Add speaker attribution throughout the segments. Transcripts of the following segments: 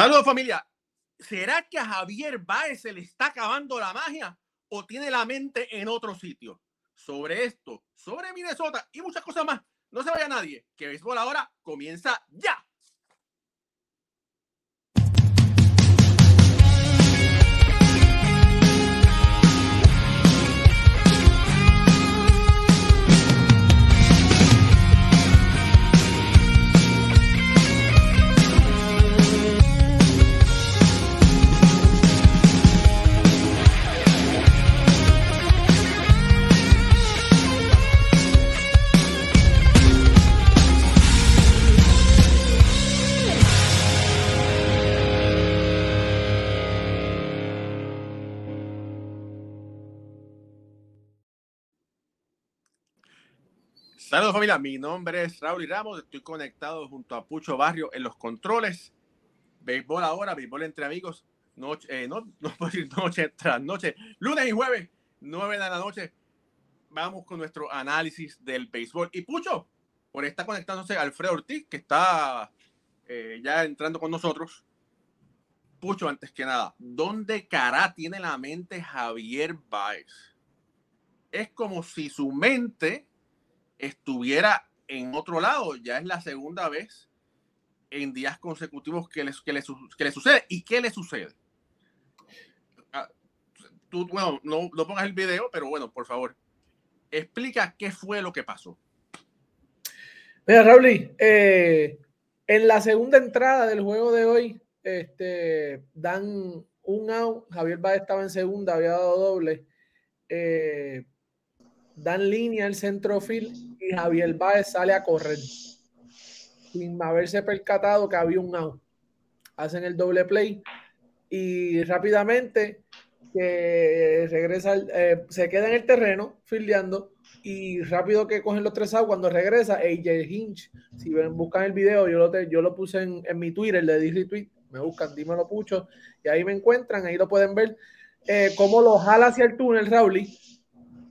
Speaker 1: Saludos familia. ¿Será que a Javier Baez se le está acabando la magia o tiene la mente en otro sitio? Sobre esto, sobre Minnesota y muchas cosas más. No se vaya nadie, que béisbol ahora comienza ya. Saludos familia, mi nombre es Raúl y Ramos, estoy conectado junto a Pucho Barrio en los controles. Béisbol ahora, béisbol entre amigos, noche, eh, no, no puedo decir noche tras noche, lunes y jueves, nueve de la noche. Vamos con nuestro análisis del béisbol. Y Pucho, por estar conectándose Alfredo Ortiz, que está eh, ya entrando con nosotros. Pucho, antes que nada, ¿dónde cara tiene la mente Javier Baez? Es como si su mente estuviera en otro lado. Ya es la segunda vez en días consecutivos que le, que le, que le sucede. ¿Y qué le sucede? Ah, tú, bueno, no, no pongas el video, pero bueno, por favor, explica qué fue lo que pasó.
Speaker 2: Mira, Raúl, eh, en la segunda entrada del juego de hoy, este, dan un out. Javier Báez estaba en segunda, había dado doble. Eh, dan línea al centrofil Javier Báez sale a correr sin haberse percatado que había un out. Hacen el doble play y rápidamente que regresa, eh, se queda en el terreno fildeando y rápido que cogen los tres outs cuando regresa AJ Hinch, si buscan el video, yo lo, puse en, mi Twitter, le di retweet, me buscan, dímelo pucho, y ahí me encuentran, ahí lo pueden ver, eh, cómo lo jala hacia el túnel Raúl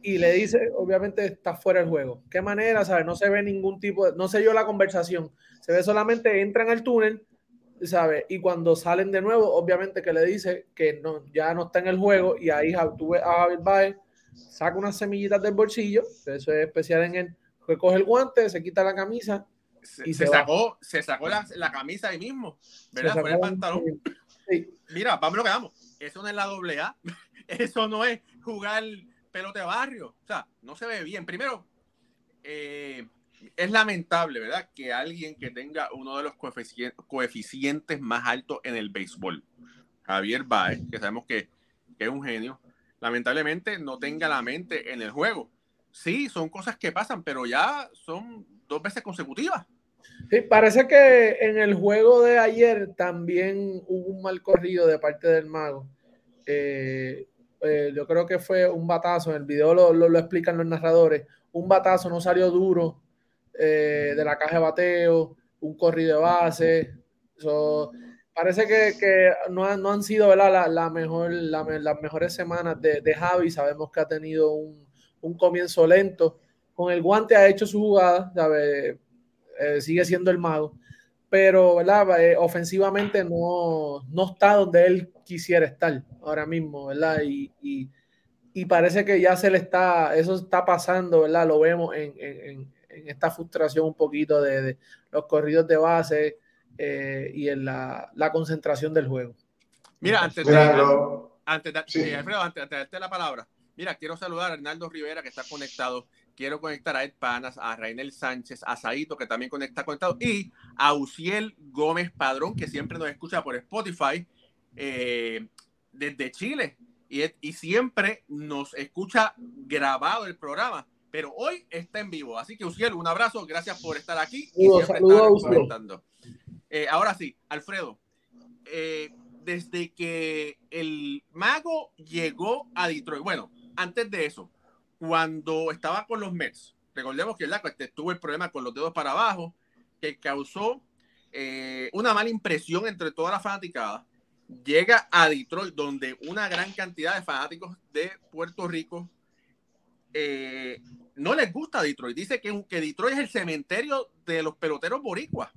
Speaker 2: y le dice, obviamente está fuera del juego. ¿Qué manera? ¿Sabes? No se ve ningún tipo de, no se yo la conversación, se ve solamente entran al túnel, ¿sabes? Y cuando salen de nuevo, obviamente que le dice que no, ya no está en el juego y ahí tuve a Javier Baez, saca unas semillitas del bolsillo, eso es especial en él, que coge el guante, se quita la camisa.
Speaker 1: y se, sacó, se sacó la, la, camisa ahí mismo, ¿verdad? Fue el pantalón. Mira, vamos lo que vamos. Eso no es la doble A. Eso no es jugar pelote de barrio. O sea, no se ve bien. Primero, eh, es lamentable, ¿verdad? Que alguien que tenga uno de los coeficientes, más altos en el béisbol, Javier Baez, que sabemos que, es un genio, lamentablemente no tenga la mente en el juego. Sí, son cosas que pasan, pero ya son dos veces consecutivas.
Speaker 2: Sí, parece que en el juego de ayer también hubo un mal corrido de parte del mago. Eh, eh, yo creo que fue un batazo, en el video lo, lo, explican los narradores, un batazo no salió duro eh, de la caja de bateo, un corrido de base. parece que, que no, no, han sido La, la mejor, las mejores semanas de, de, Javi. Sabemos que ha tenido un, un, comienzo lento. Con el guante ha hecho su jugada, eh, sigue siendo el mago pero ¿verdad? Eh, ofensivamente no, no, está donde él quisiera estar ahora mismo, ¿verdad? Y, y, y, parece que ya se le está, eso está pasando, ¿verdad? Lo vemos en, en, en esta frustración un poquito de, de los corridos de base eh, y en la, la, concentración del juego.
Speaker 1: Mira, antes de, antes de, sí. Alfredo, antes, antes de darte la palabra, mira, quiero saludar a Hernaldo Rivera que está conectado quiero conectar a Ed Panas, a Rainel Sánchez, a Saito, que también está conectado, y a Uciel Gómez Padrón, que siempre nos escucha por Spotify eh, desde Chile. Y, y, siempre nos escucha grabado el programa, pero hoy está en vivo. Así que Uciel, un abrazo, gracias por estar aquí y siempre eh, ahora sí, Alfredo, eh, desde que el mago llegó a Detroit, bueno, antes de eso, cuando estaba con los Mets. Recordemos que este, tuvo el problema con los dedos para abajo, que causó eh, una mala impresión entre toda la fanaticada. Llega a Detroit, donde una gran cantidad de fanáticos de Puerto Rico eh, no les gusta Detroit. Dice que, que Detroit es el cementerio de los peloteros boricuas.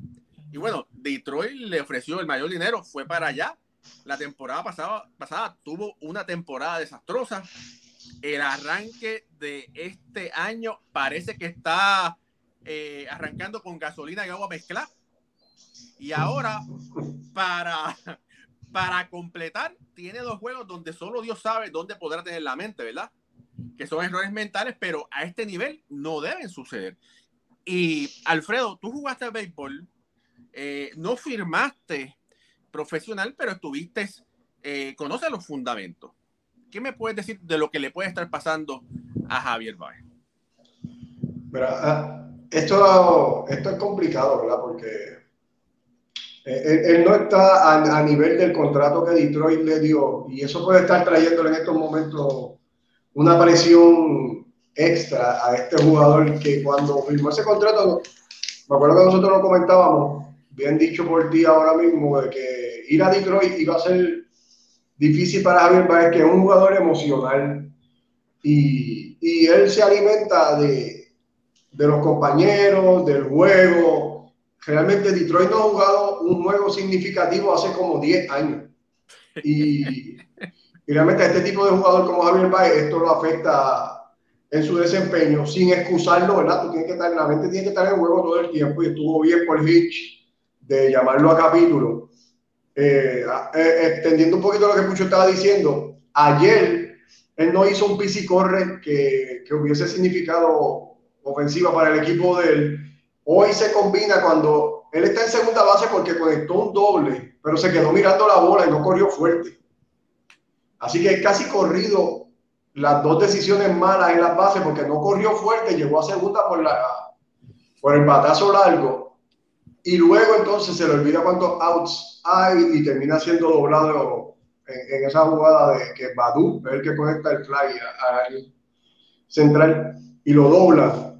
Speaker 1: Y bueno, Detroit le ofreció el mayor dinero, fue para allá. La temporada pasada, pasada tuvo una temporada desastrosa. El arranque de este año parece que está eh, arrancando con gasolina y agua mezclada. Y ahora, para, para completar, tiene dos juegos donde solo Dios sabe dónde podrá tener la mente, ¿verdad? Que son errores mentales, pero a este nivel no deben suceder. Y Alfredo, tú jugaste al béisbol, eh, no firmaste profesional, pero estuviste, eh, conoces los fundamentos. ¿Qué me puedes decir de lo que le puede estar pasando a Javier Baez?
Speaker 3: Ah, esto, esto es complicado, ¿verdad? Porque él, no está a, nivel del contrato que Detroit le dio y eso puede estar trayéndole en estos momentos una presión extra a este jugador que cuando firmó ese contrato, me acuerdo que nosotros lo comentábamos, bien dicho por ti ahora mismo, de que ir a Detroit iba a ser difícil para Javier Baez, que es un jugador emocional y, y él se alimenta de, de los compañeros, del juego. Realmente Detroit no ha jugado un juego significativo hace como 10 años. Y, y realmente a este tipo de jugador como Javier Baez, esto lo afecta en su desempeño, sin excusarlo, ¿verdad? Tú tienes que estar la mente, tienes que estar en el juego todo el tiempo y estuvo bien por Hitch de llamarlo a capítulo. Eh, eh, extendiendo un poquito lo que Pucho estaba diciendo, ayer él no hizo un PC corre que, que hubiese significado ofensiva para el equipo de él. Hoy se combina cuando él está en segunda base porque conectó un doble, pero se quedó mirando la bola y no corrió fuerte. Así que casi corrido las dos decisiones malas en la base porque no corrió fuerte, llegó a segunda por, la, por el batazo largo y luego entonces se le olvida cuántos outs hay y termina siendo doblado en, esa jugada de que Badu el que conecta el fly al central y lo dobla.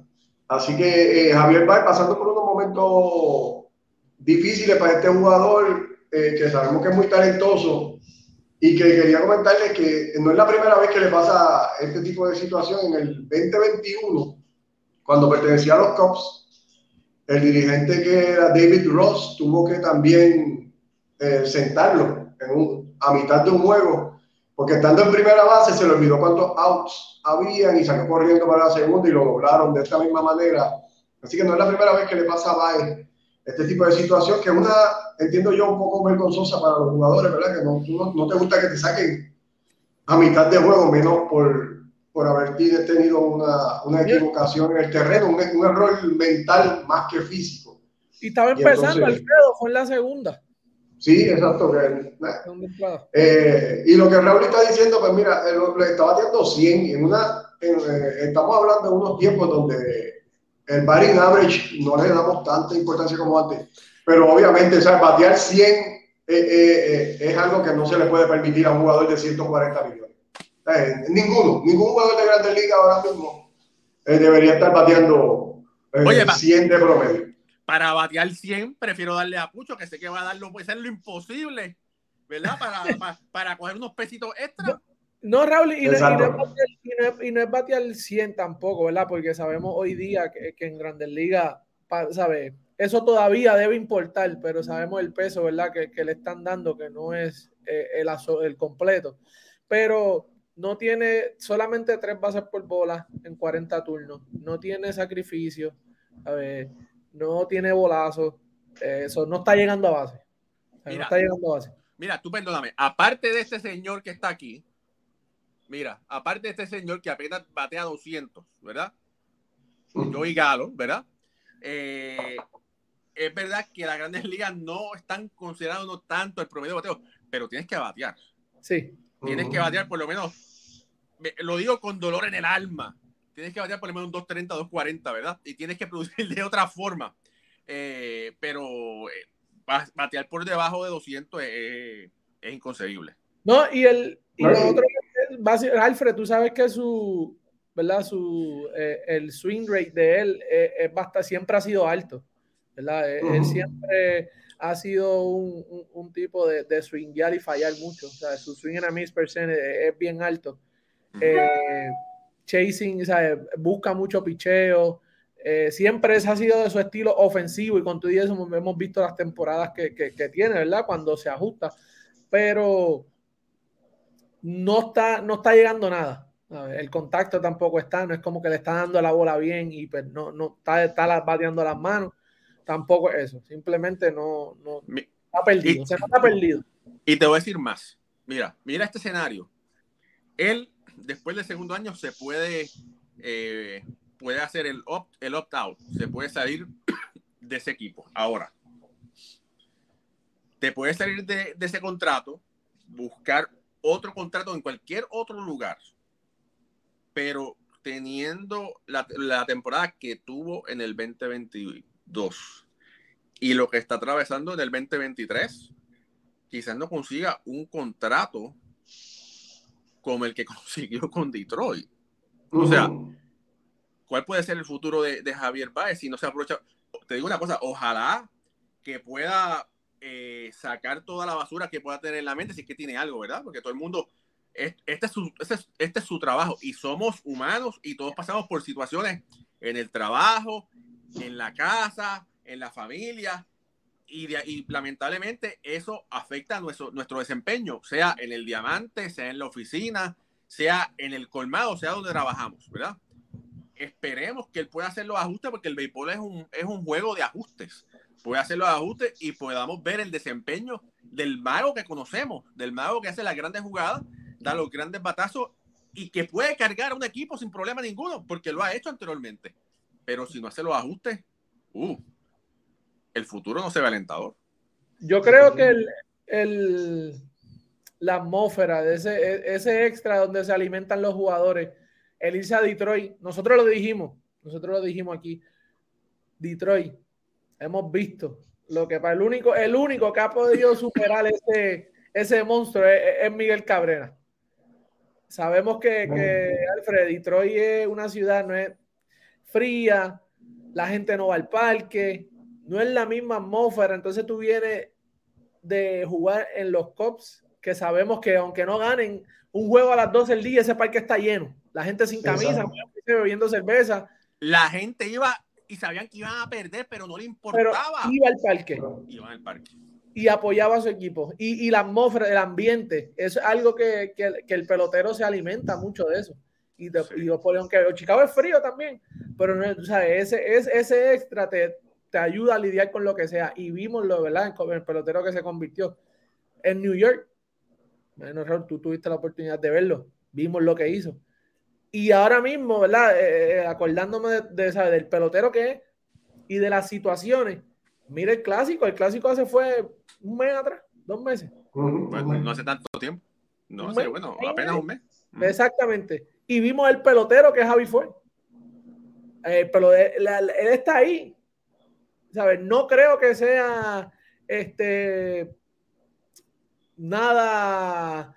Speaker 3: Así que eh, Javier va pasando por unos momentos difíciles para este jugador eh, que sabemos que es muy talentoso y que quería comentarles que no es la primera vez que le pasa este tipo de situación. En el 2021, cuando pertenecía a los Cubs, el dirigente que era David Ross tuvo que también eh, sentarlo a mitad de un juego, porque estando en primera base se le olvidó cuántos outs habían y salió corriendo para la segunda y lo doblaron de esta misma manera. Así que no es la primera vez que le pasa a Baez este tipo de situación, que una, entiendo yo, un poco vergonzosa para los jugadores, ¿verdad? Que no, no, te gusta que te saquen a mitad de juego, menos por, por haber tenido una, una equivocación en el terreno, un, un, error mental más que físico.
Speaker 2: Y estaba empezando, Alfredo, fue en la segunda.
Speaker 3: Sí, exacto. Que, eh, y lo que Raúl está diciendo, pues mira, eh, le estaba batiendo 100 en una, eh, estamos hablando de unos tiempos donde el batting average no le damos tanta importancia como antes, pero obviamente, o sea, batear 100 eh, eh, eh, es algo que no se le puede permitir a un jugador de 140 millones. Ninguno, ningún jugador de Grandes Ligas ahora mismo debería estar bateando 100 de promedio.
Speaker 1: Para batear 100, prefiero darle a Pucho, que sé que va a dar lo, puede ser lo imposible, ¿verdad? Para, para, para coger unos pesitos extra.
Speaker 2: No, Raúl, y no, y, no, es batear 100 tampoco, ¿verdad? Porque sabemos hoy día que, en Grandes Ligas, ¿sabes? Eso todavía debe importar, pero sabemos el peso, ¿verdad? Que, le están dando, que no es eh, el, el completo. Pero no tiene solamente tres bases por bola en 40 turnos, no tiene sacrificio, ver, no tiene bolazo, eso no está llegando a base. no está llegando a base.
Speaker 1: Mira, tú perdóname, aparte de este señor que está aquí, Mira, aparte de este señor que apenas batea 200, ¿verdad? Joey Galo, ¿verdad? Eh, es verdad que las grandes ligas no están considerando tanto el promedio de bateo, pero tienes que batear.
Speaker 2: Sí.
Speaker 1: Tienes que batear por lo menos, lo digo con dolor en el alma, tienes que batear por lo menos un 230, 240, ¿verdad? Y tienes que producir de otra forma. Eh, pero eh, batear por debajo de 200 es, inconcebible.
Speaker 2: No, y el, y lo otro Alfred, tú sabes que su, ¿verdad? Su, eh, el swing rate de él es, bastante, siempre ha sido alto, ¿verdad? Él siempre ha sido un, un, tipo de, de swingear y fallar mucho, o sea, su swing en a miss percent es, bien alto. chasing, o sea, busca mucho picheo, Eh, siempre ese ha sido de su estilo ofensivo y con todo eso hemos visto las temporadas que, que, tiene, ¿verdad? Cuando se ajusta. Pero no está, no está llegando nada. El contacto tampoco está, no es como que le está dando la bola bien y pues no, no está, está bateando las manos. Tampoco es eso. Simplemente no, no está perdido. se está perdido.
Speaker 1: Y te voy a decir más. Mira, mira este escenario. Él, después del segundo año, se puede, eh, puede hacer el opt, el opt-out. Se puede salir de ese equipo. Ahora, te puedes salir de, de ese contrato, buscar otro contrato en cualquier otro lugar pero teniendo la, temporada que tuvo en el 2022 y lo que está atravesando en el 2023, quizás no consiga un contrato como el que consiguió con Detroit. O sea, ¿cuál puede ser el futuro de, Javier Baez si no se aprovecha? Te digo una cosa, ojalá que pueda eh, sacar toda la basura que pueda tener en la mente si es que tiene algo, ¿verdad? Porque todo el mundo este es, su, este, este es su trabajo y somos humanos y todos pasamos por situaciones en el trabajo, en la casa, en la familia y, y lamentablemente eso afecta nuestro, nuestro desempeño, sea en el diamante, sea en la oficina, sea en el colmado, sea donde trabajamos, ¿verdad? Esperemos que él pueda hacer los ajustes porque el béisbol es un, es un juego de ajustes. Puede hacer los ajustes y podamos ver el desempeño del mago que conocemos, del mago que hace las grandes jugadas da los grandes batazos y que puede cargar a un equipo sin problema ninguno, porque lo ha hecho anteriormente. Pero si no hace los ajustes, uh, el futuro no se ve alentador.
Speaker 2: Yo creo que el, la atmósfera de ese, ese extra donde se alimentan los jugadores, el irse a Detroit, nosotros lo dijimos, nosotros lo dijimos aquí, Detroit, hemos visto lo que para el único, el único que ha podido superar ese, ese monstruo es Miguel Cabrera. Sabemos que, que, Alfred, Detroit es una ciudad, no es fría, la gente no va al parque, no es la misma atmósfera. Entonces tú vienes de jugar en los Cops, que sabemos que aunque no ganen un juego a las 12 del día, ese parque está lleno. La gente sin camisa, bebiendo cerveza.
Speaker 1: La gente iba y sabían que iban a perder, pero no le importaba.
Speaker 2: iba al parque.
Speaker 1: Iba al parque
Speaker 2: y apoyaba a su equipo. Y, y la atmósfera, el ambiente, es algo que, que, que, el pelotero se alimenta mucho de eso. Y, de, sí. aunque Chicago es frío también, pero no, o sea, ese, ese, ese extra te, te, ayuda a lidiar con lo que sea. Y vimos lo, ¿verdad? En el pelotero que se convirtió en New York. Bueno, Raúl, tú tuviste la oportunidad de verlo. Vimos lo que hizo. Y ahora mismo, ¿verdad? Eh, eh acordándome de, de, ¿sabes? del pelotero que es y de las situaciones. Mira el clásico, el clásico hace fue un mes atrás, dos meses.
Speaker 1: no hace tanto tiempo. No, hace, bueno, apenas un mes.
Speaker 2: Exactamente. Y vimos el pelotero que Javi fue. Eh, pero él, está ahí. ¿Sabes? No creo que sea este nada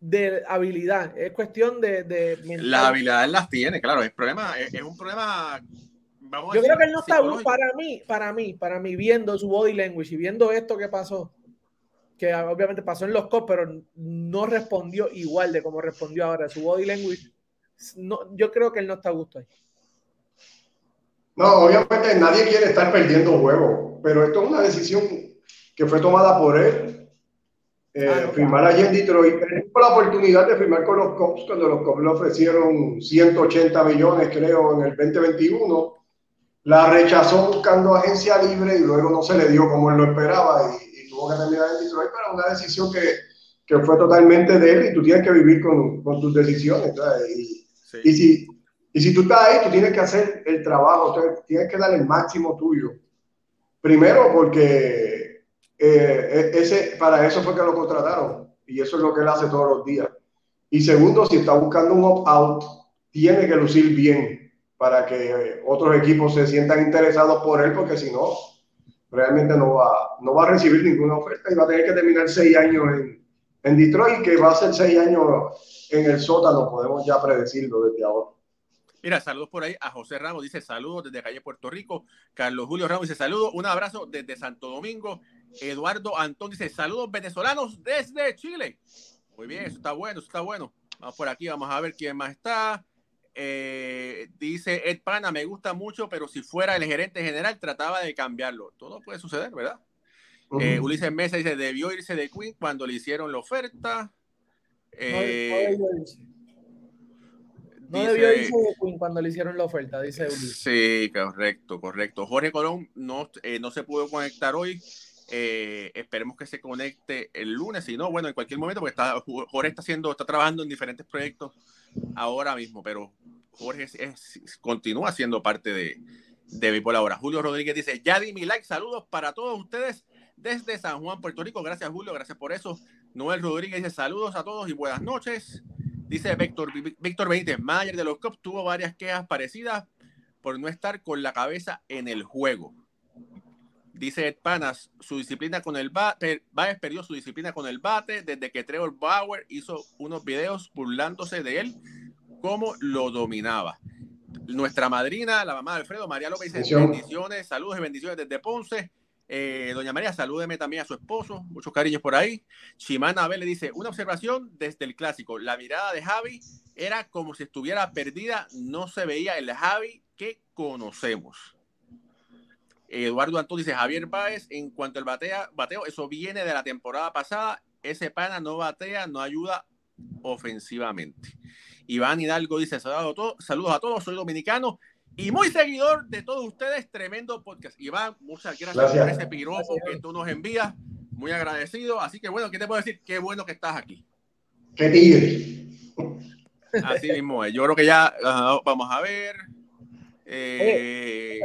Speaker 2: de habilidad. Es cuestión de, de
Speaker 1: La habilidad las tiene, claro. El problema es, es un problema
Speaker 2: yo creo que él no está para mí, para mí, para mí, viendo su body language y viendo esto que pasó, que obviamente pasó en los COP, pero no respondió igual de como respondió ahora. Su body language, no, yo creo que él no está a gusto ahí.
Speaker 3: No, obviamente nadie quiere estar perdiendo juego, pero esto es una decisión que fue tomada por él. Eh, ah, firmar allí en Detroit. Él tuvo la oportunidad de firmar con los Cops cuando los Cops le ofrecieron 180 millones, creo, en el 2021 la rechazó buscando agencia libre y luego no se le dio como él lo esperaba y, tuvo que terminar en Detroit, pero una decisión que, que, fue totalmente de él y tú tienes que vivir con, con tus decisiones. Y, y, si, y si tú estás ahí, tú tienes que hacer el trabajo, tienes que dar el máximo tuyo. Primero porque eh, e, ese, para eso fue que lo contrataron y eso es lo que él hace todos los días. Y segundo, si está buscando un opt-out, tiene que lucir bien para que otros equipos se sientan interesados por él, porque si no, realmente no va, no va a recibir ninguna oferta y va a tener que terminar seis años en, en Detroit, que va a ser seis años en el sótano, podemos ya predecirlo desde ahora.
Speaker 1: Mira, saludos por ahí a José Ramos, dice saludos desde calle Puerto Rico. Carlos Julio Ramos dice saludos, un abrazo desde Santo Domingo. Eduardo Antón dice saludos venezolanos desde Chile. Muy bien, eso está bueno, eso está bueno. Vamos por aquí, vamos a ver quién más está. Eh, dice Ed Pana, me gusta mucho, pero si fuera el gerente general trataba de cambiarlo. Todo puede suceder, ¿verdad? Eh, Ulises Mesa dice, debió irse de Queen cuando le hicieron la oferta.
Speaker 2: Eh, no, debió irse de Queen cuando le hicieron la oferta, dice Ulises.
Speaker 1: Sí, correcto, correcto. Jorge Colón no, no se pudo conectar hoy. esperemos que se conecte el lunes, si no, bueno, en cualquier momento, porque está, Jorge está haciendo, está trabajando en diferentes proyectos ahora mismo, pero Jorge continúa siendo parte de, de Béisbol ahora. Julio Rodríguez dice, ya di mi like, saludos para todos ustedes desde San Juan, Puerto Rico. Gracias, Julio, gracias por eso. Noel Rodríguez dice, saludos a todos y buenas noches. Dice Víctor, Víctor Benítez, manager de los Cubs, tuvo varias quejas parecidas por no estar con la cabeza en el juego. Dice Ed Panas, su disciplina con el bate, Baez perdió su disciplina con el bate desde que Trevor Bauer hizo unos videos burlándose de él, cómo lo dominaba. Nuestra madrina, la mamá de Alfredo, María López, dice bendiciones, saludos y bendiciones desde Ponce. Eh, doña María, salúdeme también a su esposo, muchos cariños por ahí. Chimana Abel le dice, una observación desde el clásico, la mirada de Javi era como si estuviera perdida, no se veía el Javi que conocemos. Eduardo Antón dice, Javier Báez, en cuanto al batea, bateo, eso viene de la temporada pasada. Ese pana no batea, no ayuda ofensivamente. Iván Hidalgo dice, saludos a todos, saludos a todos soy dominicano y muy seguidor de todos ustedes, tremendo podcast. Iván, muchas gracias, por ese piropo que tú nos envías, muy agradecido. Así que bueno, ¿qué te puedo decir? Qué bueno que estás aquí.
Speaker 3: Qué tigre.
Speaker 1: Así mismo Yo creo que ya vamos a ver. Eh,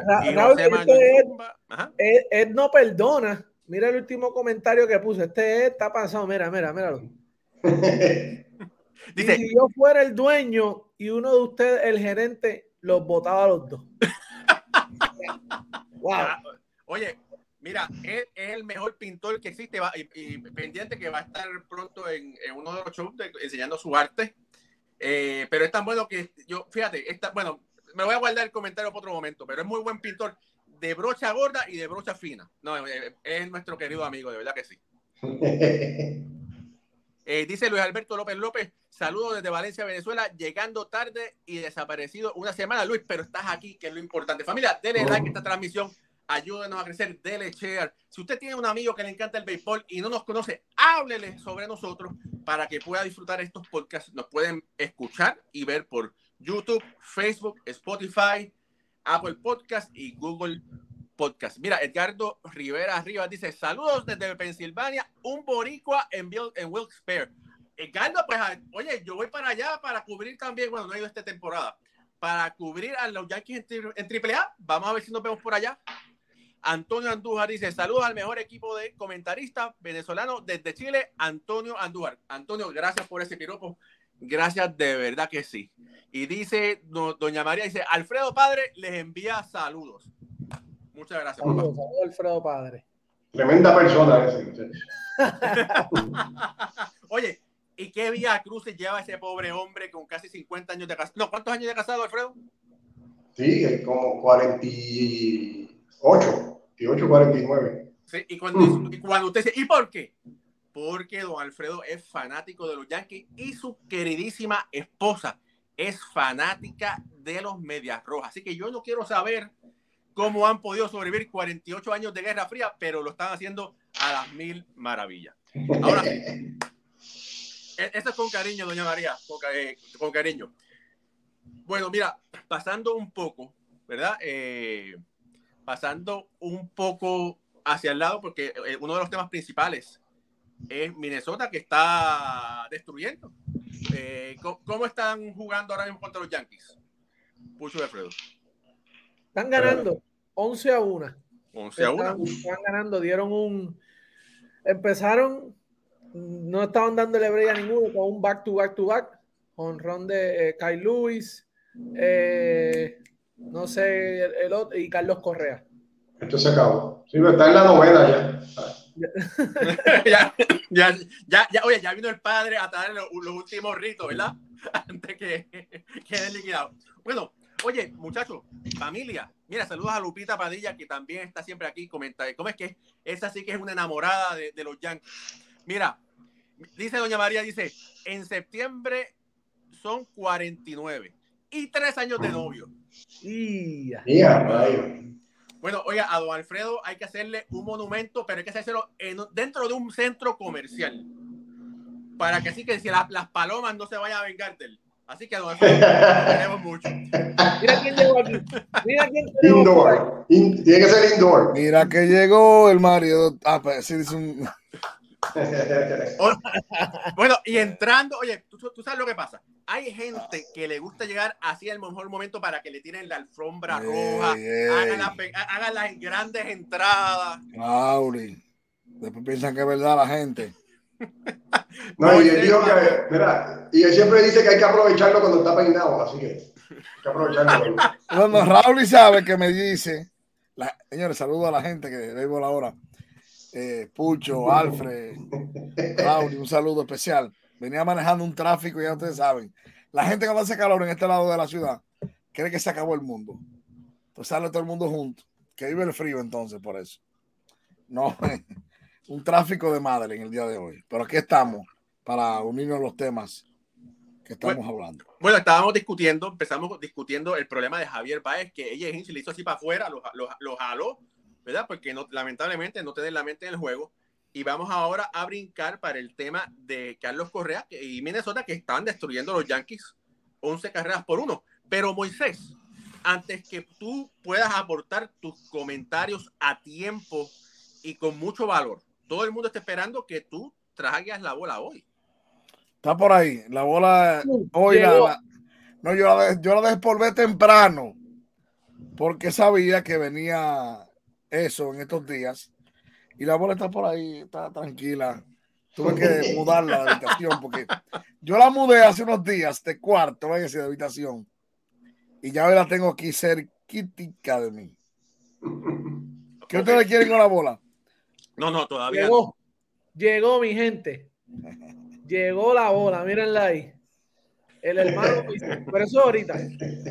Speaker 2: Ed, no perdona. Mira el último comentario que puso. Este Ed está pasado. Mira, mira, míralo. Dice, si yo fuera el dueño y uno de ustedes, el gerente, los votaba a los dos.
Speaker 1: wow. Ah, oye, mira, él es el mejor pintor que existe y, pendiente que va a estar pronto en, uno de los shows enseñando su arte. Eh, pero es tan bueno que yo, fíjate, está, bueno, me voy a guardar el comentario para otro momento, pero es muy buen pintor de brocha gorda y de brocha fina. No, eh, es nuestro querido amigo, de verdad que sí. Eh, dice Luis Alberto López López, saludos desde Valencia, Venezuela, llegando tarde y desaparecido una semana, Luis, pero estás aquí, que es lo importante. Familia, denle like a esta transmisión, ayúdenos a crecer, denle share. Si usted tiene un amigo que le encanta el béisbol y no nos conoce, háblele sobre nosotros para que pueda disfrutar estos podcasts. Nos pueden escuchar y ver por YouTube, Facebook, Spotify, Apple Podcast y Google Podcast. Mira, Edgardo Rivera Rivas dice: Saludos desde Pensilvania, un boricua en, en Wilkes-Barre. Edgardo, pues, oye, yo voy para allá para cubrir también, bueno, no he ido esta temporada, para cubrir a los Yankees en, AAA. Vamos a ver si nos vemos por allá. Antonio Andújar dice: Saludos al mejor equipo de comentaristas venezolano desde Chile, Antonio Andújar. Antonio, gracias por ese piropo. Gracias, de verdad que sí. Y dice, doña María, dice, Alfredo Padre les envía saludos. Muchas gracias.
Speaker 2: Saludos, Alfredo Padre.
Speaker 3: Tremenda persona ese.
Speaker 1: Oye, ¿y qué vía cruces lleva ese pobre hombre con casi 50 años de casado? No, ¿cuántos años de casado, Alfredo?
Speaker 3: Sí, como 48, 48, 49.
Speaker 1: Sí, y cuando, y cuando usted dice, ¿y por qué? Porque don Alfredo es fanático de los Yankees y su queridísima esposa es fanática de los Medias Rojas. Así que yo no quiero saber cómo han podido sobrevivir 48 años de Guerra Fría, pero lo están haciendo a las mil maravillas. Ahora. E-, eso es con cariño, doña María, eh, con, cariño. Bueno, mira, pasando un poco, ¿verdad? Eh, pasando un poco hacia el lado, porque eh, uno de los temas principales es Minnesota que está destruyendo. Eh, ¿cómo, están jugando ahora mismo contra los Yankees? Pucho de Alfredo.
Speaker 2: Están ganando 11 a 1.
Speaker 1: 11 a 1.
Speaker 2: Están, ganando, dieron un. Empezaron, no estaban dándole brilla a ninguno con un back to back to back. Con ron de eh, Kyle Lewis, eh, no sé, el, otro, y Carlos Correa.
Speaker 3: Esto se acabó. Sí, está en la novena ya.
Speaker 1: ya, ya, ya, ya, oye, ya vino el padre a traer los, últimos ritos, ¿verdad? Antes que queden liquidados. Bueno, oye, muchachos, familia, mira, saludos a Lupita Padilla, que también está siempre aquí, comenta, ¿cómo es que esa sí que es una enamorada de, de los Yankees? Mira, dice doña María, dice, en septiembre son 49 y tres años de novio. Bueno, oiga, a don Alfredo hay que hacerle un monumento, pero hay que hacerlo dentro de un centro comercial. Para que así que si las palomas no se vayan a vengar de él. Así que a don Alfredo queremos mucho. Mira quién llegó aquí. Mira quién
Speaker 3: Indoor. tiene que ser indoor.
Speaker 4: Mira que llegó el marido. Ah, pues sí, dice un.
Speaker 1: bueno, y entrando, oye, ¿tú, sabes lo que pasa. Hay gente que le gusta llegar así al mejor momento para que le tiren la alfombra roja, Hagan, las, grandes entradas.
Speaker 4: Mauri, después piensan que es verdad la gente.
Speaker 3: no, y él dijo que, mira, y él siempre dice que hay que aprovecharlo cuando está peinado, así que hay que aprovecharlo.
Speaker 4: Cuando Raúl sabe que me dice, señores, saludo a la gente que veo la hora eh, Pucho, Alfred, Claudio, un saludo especial. Venía manejando un tráfico, ya ustedes saben. La gente cuando hace calor en este lado de la ciudad cree que se acabó el mundo. Pues sale todo el mundo junto. Que vive el frío entonces, por eso. No, un tráfico de madre en el día de hoy. Pero aquí estamos para unirnos a los temas que estamos hablando.
Speaker 1: Bueno, estábamos discutiendo, empezamos discutiendo el problema de Javier Baez, que ella se le hizo así para afuera, lo, lo, lo jaló ¿verdad? Porque no, lamentablemente no tienen la mente en el juego. Y vamos ahora a brincar para el tema de Carlos Correa y Minnesota que estaban destruyendo los Yankees 11 carreras por uno. Pero Moisés, antes que tú puedas aportar tus comentarios a tiempo y con mucho valor, todo el mundo está esperando que tú traigas la bola hoy.
Speaker 4: Está por ahí, la bola hoy no, yo la, yo la despolvé temprano porque sabía que venía eso en estos días. Y la bola está por ahí, está tranquila. Tuve que mudarla de habitación porque yo la mudé hace unos días de cuarto, váyase de habitación. Y ya la tengo aquí cerquita de mí. ¿Qué ustedes quieren con la bola?
Speaker 1: No, no, todavía.
Speaker 2: Llegó, llegó mi gente. Llegó la bola, mírenla ahí. El hermano Moisés. Pero eso ahorita.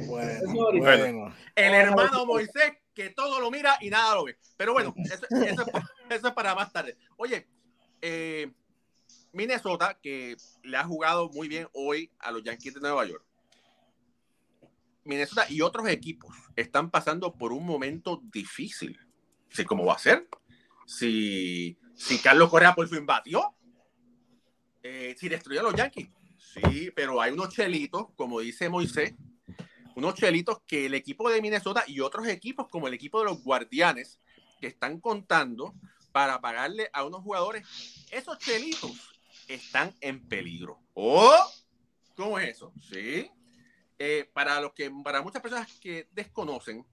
Speaker 1: Bueno, Bueno, el hermano Moisés que todo lo mira y nada lo ve. Pero bueno, eso, es, para más tarde. Oye, eh, Minnesota, que le ha jugado muy bien hoy a los Yankees de Nueva York. Minnesota y otros equipos están pasando por un momento difícil. Sí, ¿Cómo va a ser? Si, si Carlos Correa por fin batió, eh, si destruyó a los Yankees. Sí, pero hay unos chelitos, como dice Moisés, unos chelitos que el equipo de Minnesota y otros equipos como el equipo de los Guardianes que están contando para pagarle a unos jugadores, esos chelitos están en peligro. ¿Oh? ¿Cómo es eso? Sí. Eh, para los que, para muchas personas que desconocen,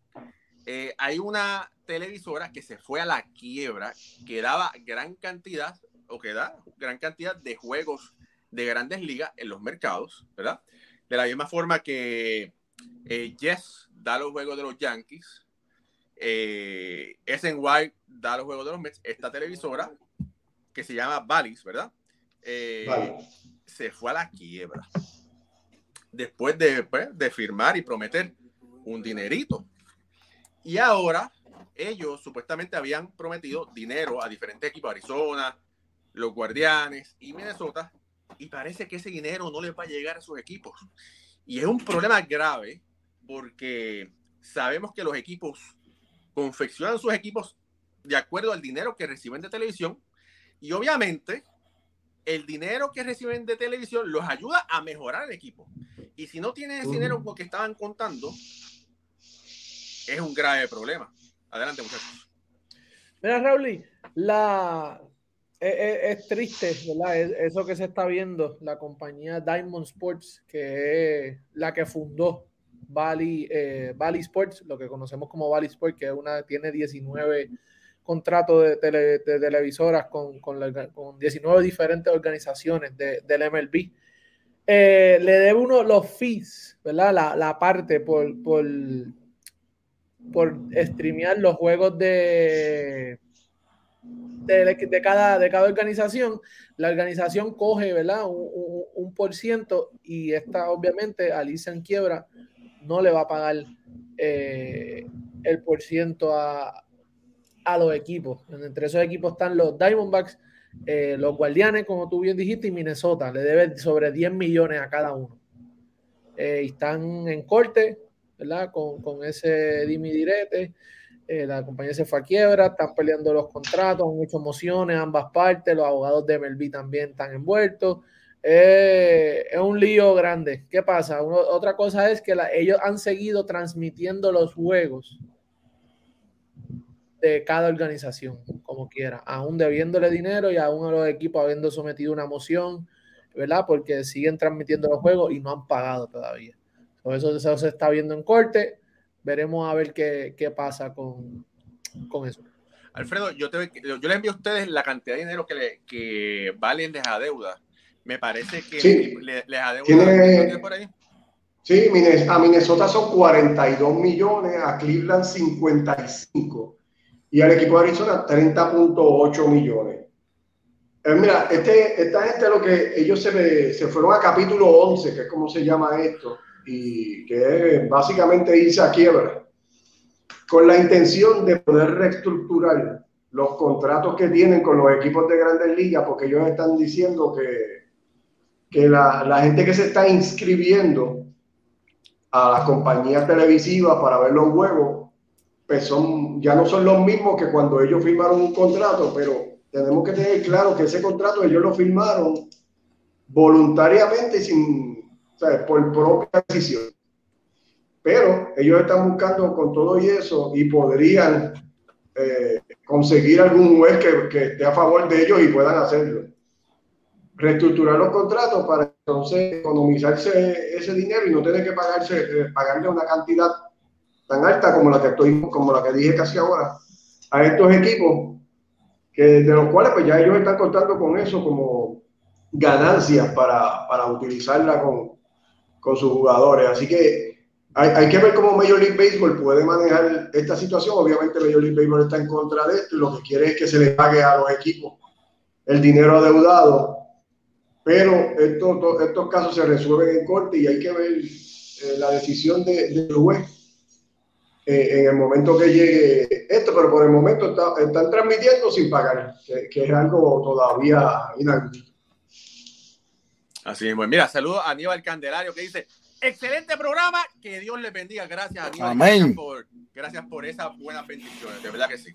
Speaker 1: eh, hay una televisora que se fue a la quiebra, que daba gran cantidad, o que da gran cantidad de juegos de grandes ligas en los mercados, ¿verdad? De la misma forma que eh, yes da los juegos de los Yankees. Eh, SNY da los juegos de los Mets. Esta televisora, que se llama Valis, ¿verdad? Eh, se fue a la quiebra. Después de, pues, de firmar y prometer un dinerito. Y ahora ellos supuestamente habían prometido dinero a diferentes equipos, Arizona, los Guardianes y Minnesota, y parece que ese dinero no les va a llegar a sus equipos. Y es un problema grave porque sabemos que los equipos confeccionan sus equipos de acuerdo al dinero que reciben de televisión y obviamente el dinero que reciben de televisión los ayuda a mejorar el equipo. Y si no tienen ese dinero con que estaban contando, es un grave problema. Adelante, muchachos.
Speaker 2: Mira, Raúl, la, es, triste, ¿verdad? eso que se está viendo, la compañía Diamond Sports, que es la que fundó Bali, eh, Sports, lo que conocemos como Bali Sports, que tiene 19 contratos de, televisoras con, con, 19 diferentes organizaciones de, del MLB. Eh, le debe uno los fees, ¿verdad? La, la parte por, por, por streamear los juegos de, de, cada, de cada organización. La organización coge, ¿verdad? Un, por ciento y esta obviamente Alicia en quiebra no le va a pagar eh, el por ciento a, los equipos. Entre esos equipos están los Diamondbacks, eh, los Guardianes, como tú bien dijiste, y Minnesota. Le debe sobre 10 millones a cada uno. eh, están en corte, ¿verdad? Con, con ese dimi direte. Eh, la compañía se fue a quiebra, están peleando los contratos, han hecho mociones ambas partes, los abogados de MLB también están envueltos. Eh, es un lío grande. ¿Qué pasa? otra cosa es que ellos han seguido transmitiendo los juegos de cada organización, como quiera, aún debiéndole dinero y aún a los equipos habiendo sometido una moción, ¿verdad? Porque siguen transmitiendo los juegos y no han pagado todavía. Por eso, eso se está viendo en corte. Veremos a ver qué, qué pasa con, con eso.
Speaker 1: Alfredo, yo, te, yo le envío a ustedes la cantidad de dinero que, le, que valen de esa deuda. Me parece que
Speaker 3: sí.
Speaker 1: les adeuda
Speaker 3: por ahí. Sí, a Minnesota son 42 millones, a Cleveland 55 y al equipo de Arizona 30.8 millones. Eh, mira, este, esta gente lo que ellos se, se fueron a capítulo 11, que es como se llama esto, y que básicamente irse a quiebra, con la intención de poder reestructurar los contratos que tienen con los equipos de grandes ligas, porque ellos están diciendo que, que la, la gente que se está inscribiendo a las compañías televisivas para ver los juegos pues son, ya no son los mismos que cuando ellos firmaron un contrato, pero tenemos que tener claro que ese contrato ellos lo firmaron voluntariamente sin, por propia decisión. Pero ellos están buscando con todo y eso y podrían eh, conseguir algún juez que, esté a favor de ellos y puedan hacerlo. Reestructurar los contratos para entonces economizarse ese dinero y no tener que pagarse, eh, pagarle una cantidad tan alta como la que estoy, como la que dije casi ahora, a estos equipos, que de los cuales pues ya ellos están contando con eso como ganancias para, para utilizarla con, con, sus jugadores. Así que hay, hay, que ver cómo Major League Baseball puede manejar esta situación. Obviamente Major League Baseball está en contra de esto y lo que quiere es que se le pague a los equipos el dinero adeudado. Pero estos, estos casos se resuelven en corte y hay que ver eh, la decisión de, del juez eh, en el momento que llegue esto, pero por el momento están transmitiendo sin pagar, que, es algo todavía inaudito.
Speaker 1: Así es, mira, saludo a Aníbal Candelario que dice, excelente programa, que Dios le bendiga, gracias Aníbal.
Speaker 4: Amén.
Speaker 1: Gracias por, esas buenas bendiciones, de verdad que sí.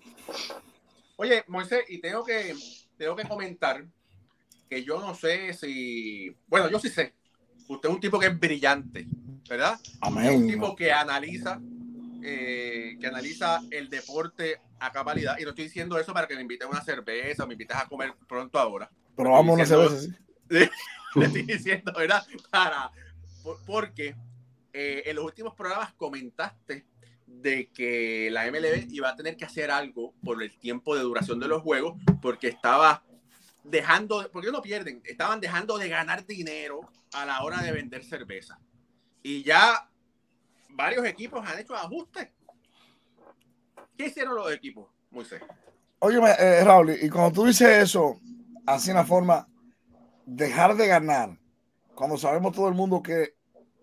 Speaker 1: Oye, Moisés, y tengo que, tengo que comentar que yo no sé si, bueno, yo sí sé, usted es un tipo que es brillante, ¿verdad?
Speaker 4: Amén.
Speaker 1: un tipo que analiza eh, que analiza el deporte a cabalidad. Y no estoy diciendo eso para que me inviten a una cerveza o me invites a comer pronto ahora.
Speaker 4: Pero vamos a una cerveza, sí.
Speaker 1: Le estoy diciendo, ¿verdad? Para, porque eh, en los últimos programas comentaste de que la MLB iba a tener que hacer algo por el tiempo de duración de los juegos, porque estaba dejando, porque no pierden, estaban dejando de ganar dinero a la hora de vender cerveza. Y ya varios equipos han hecho ajustes. ¿Qué hicieron los equipos, Moisés?
Speaker 4: Oye, eh, Raúl, y cuando tú dices eso, así en la forma, dejar de ganar, cuando sabemos todo el mundo que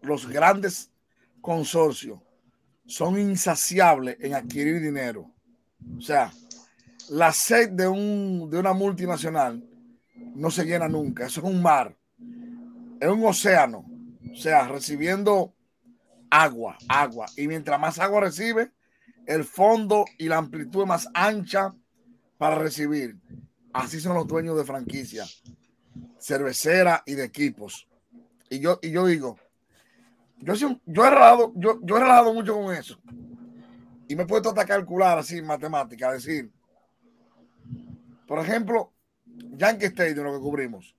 Speaker 4: los grandes consorcios son insaciables en adquirir dinero. O sea, la sed de, un, de una multinacional no se llena nunca. Eso es un mar, es un océano. O sea, recibiendo agua, agua. Y mientras más agua recibe, el fondo y la amplitud es más ancha para recibir. Así son los dueños de franquicia, cervecera y de equipos. Y yo, y yo digo, yo, yo, he relajado, yo, yo he relajado mucho con eso. Y me he puesto a calcular así en matemática, decir, por ejemplo, Yankee Stadium, lo que cubrimos.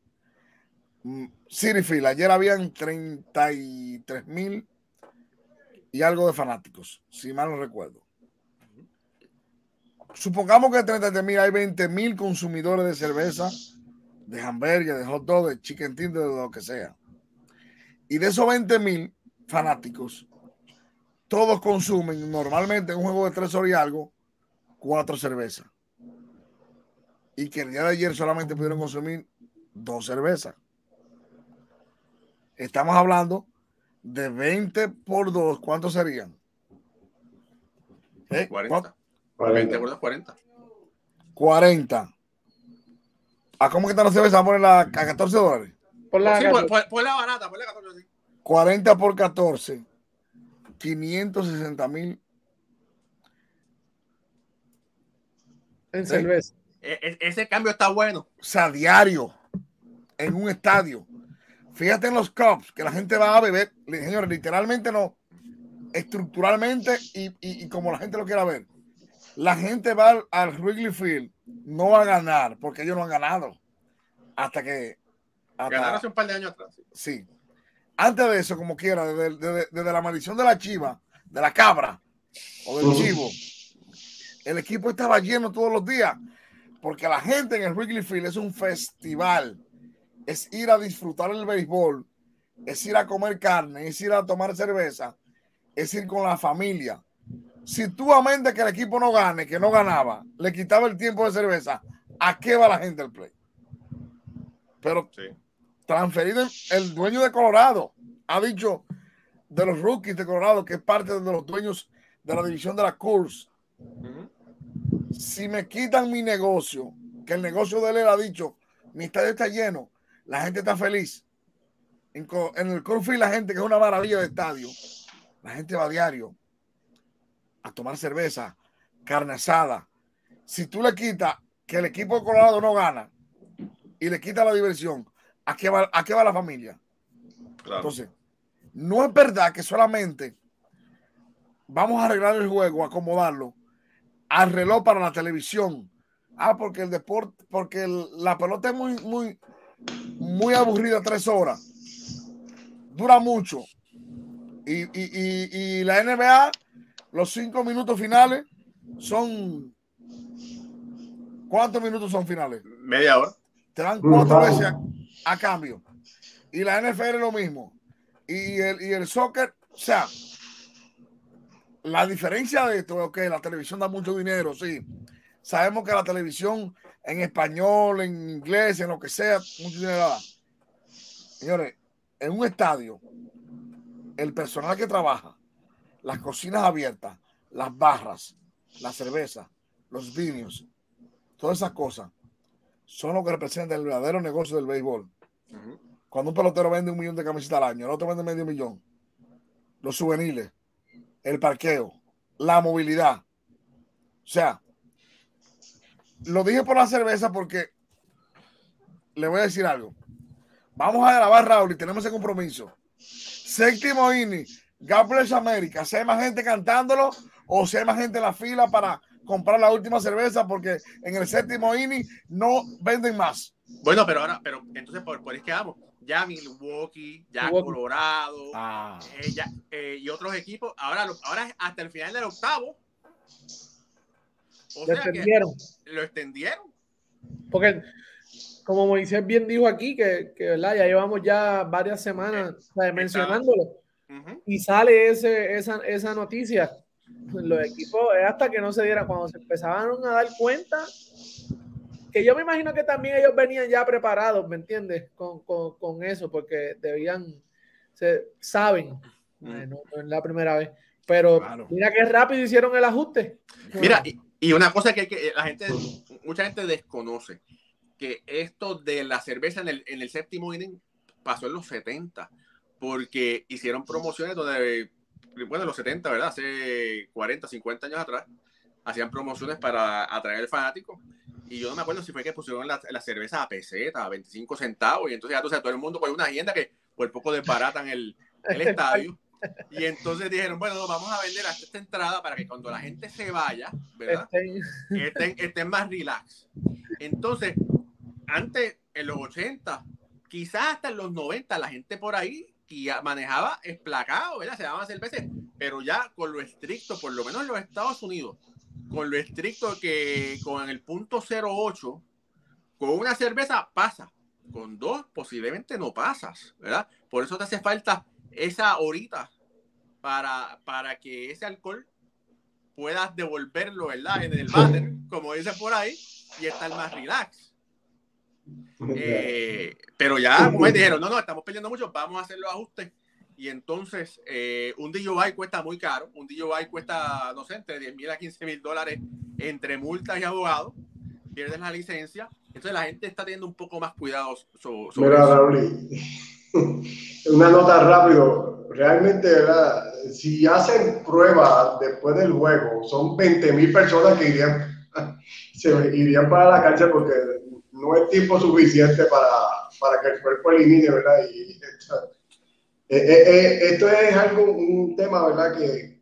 Speaker 4: Mm, City Field, ayer habían 33 mil y algo de fanáticos, si mal no recuerdo. Supongamos que de 30 mil hay 20 mil consumidores de cerveza, de hamburgues, de hot dog, de chicken tender, de lo que sea. Y de esos 20 mil fanáticos, todos consumen normalmente en un juego de tres horas y algo, cuatro cervezas. Y que el día de ayer solamente pudieron consumir dos cervezas. Estamos hablando de 20 por 2, ¿cuántos serían?
Speaker 1: 40. 20 por 2, 40.
Speaker 4: 40. ¿A cómo que están los cervezas? ¿A ponerla a 14 dólares?
Speaker 1: Por la, sí, por, por, por, la barata, por la 14.
Speaker 4: 40 por 14, 560 mil.
Speaker 2: En cerveza.
Speaker 1: E, e, ese cambio está bueno.
Speaker 4: O sea, diario, en un estadio. Fíjate en los cups, que la gente va a beber, señores, literalmente no, estructuralmente y, como la gente lo quiera ver. La gente va al, Wrigley Field, no va a ganar, porque ellos no han ganado. Hasta que...
Speaker 1: Ganaron hace un par de años atrás.
Speaker 4: Sí. Antes de eso, como quiera, desde, la maldición de la chiva, de la cabra o del chivo, el equipo estaba lleno todos los días, porque la gente en el Wrigley Field es un festival es ir a disfrutar el béisbol, es ir a comer carne, es ir a tomar cerveza, es ir con la familia. Si tú, a de que el equipo no gane, que no ganaba, le quitaba el tiempo de cerveza, ¿a qué va la gente al play? Pero transferido el dueño de Colorado ha dicho de los rookies de Colorado que es parte de los dueños de la división de la Course. Si me quitan mi negocio, que el negocio de él ha dicho, mi estadio está lleno, la gente está feliz. En, el Corfield la gente, que es una maravilla de estadio, la gente va a diario a tomar cerveza, carne asada. Si tú le quitas que el equipo de Colorado no gana y le quita la diversión, ¿a qué va, a qué va la familia? Entonces, no es verdad que solamente vamos a arreglar el juego, acomodarlo al reloj para la televisión. Ah, porque el deporte, porque la pelota es muy, muy, muy aburrida tres horas. Dura mucho. Y, la NBA, los cinco minutos finales son. ¿Cuántos minutos son finales?
Speaker 1: Media hora.
Speaker 4: Te dan cuatro veces a, cambio. Y la NFL lo mismo. Y el, y el soccer, o sea, la diferencia de esto es que la televisión da mucho dinero, sí. Sabemos que la televisión en español, en inglés, en lo que sea, mucho dinero Señores, en un estadio, el personal que trabaja, las cocinas abiertas, las barras, la cerveza, los vídeos, todas esas cosas son lo que representa el verdadero negocio del béisbol. Cuando un pelotero vende un millón de camisetas al año, el otro vende medio millón. Los juveniles, el parqueo, la movilidad. O sea, lo dije por la cerveza porque le voy a decir algo. Vamos a grabar, Raúl, y tenemos ese compromiso. Séptimo inning, God Bless America. Si hay más gente cantándolo o si hay más gente en la fila para comprar la última cerveza porque en el séptimo inning no venden más.
Speaker 1: Bueno, pero ahora, pero entonces por, por es que vamos. Ya Milwaukee, ya Colorado, ah. eh, eh, y otros equipos. Ahora, ahora hasta el final del octavo
Speaker 2: lo extendieron.
Speaker 1: lo extendieron.
Speaker 2: Porque, como Moisés bien dijo aquí, que, que ¿verdad? ya llevamos ya varias semanas mencionándolo. Y sale ese, esa, esa noticia. Los equipos, hasta que no se dieran, cuando se empezaron a dar cuenta, que yo me imagino que también ellos venían ya preparados, ¿me entiendes? Con, con, con eso, porque debían, se, saben, no, es la primera vez, pero mira qué rápido hicieron el ajuste.
Speaker 1: Mira, y una cosa que, que la gente, mucha gente desconoce, que esto de la cerveza en el, en el séptimo inning pasó en los 70, porque hicieron promociones donde, bueno, en los 70, ¿verdad? Hace 40, 50 años atrás, hacían promociones para atraer al fanático. Y yo no me acuerdo si fue que pusieron la, la cerveza a peseta, a 25 centavos, y entonces ya todo el mundo con una agenda que por poco desbaratan el, el estadio. Y entonces dijeron, bueno, vamos a vender hasta esta entrada para que cuando la gente se vaya, ¿verdad? Estén, estén, más relax. Entonces, antes, en los 80, quizás hasta en los 90, la gente por ahí manejaba esplacado, ¿verdad? Se daban cervezas, pero ya con lo estricto, por lo menos en los Estados Unidos, con lo estricto que con el punto 08, con una cerveza pasa, con dos posiblemente no pasas, ¿verdad? Por eso te hace falta esa horita para, para que ese alcohol puedas devolverlo, ¿verdad? En el váter, como dice por ahí, y estar más relax. Eh, pero ya, como dijeron, no, no, estamos perdiendo mucho, vamos a hacer los ajustes. Y entonces, eh, un DUI cuesta muy caro. Un DUI cuesta, no sé, entre 10 mil a 15 mil dólares entre multas y abogados. Pierden la licencia. Entonces, la gente está teniendo un poco más cuidado sobre
Speaker 3: Mira, una nota rápido. Realmente, ¿verdad? Si hacen pruebas después del juego, son 20 mil personas que irían, se irían para la cancha porque no es tiempo suficiente para, para que el cuerpo elimine, ¿verdad? Y, eh, eh, eh, esto es algo, un tema, ¿verdad? Que,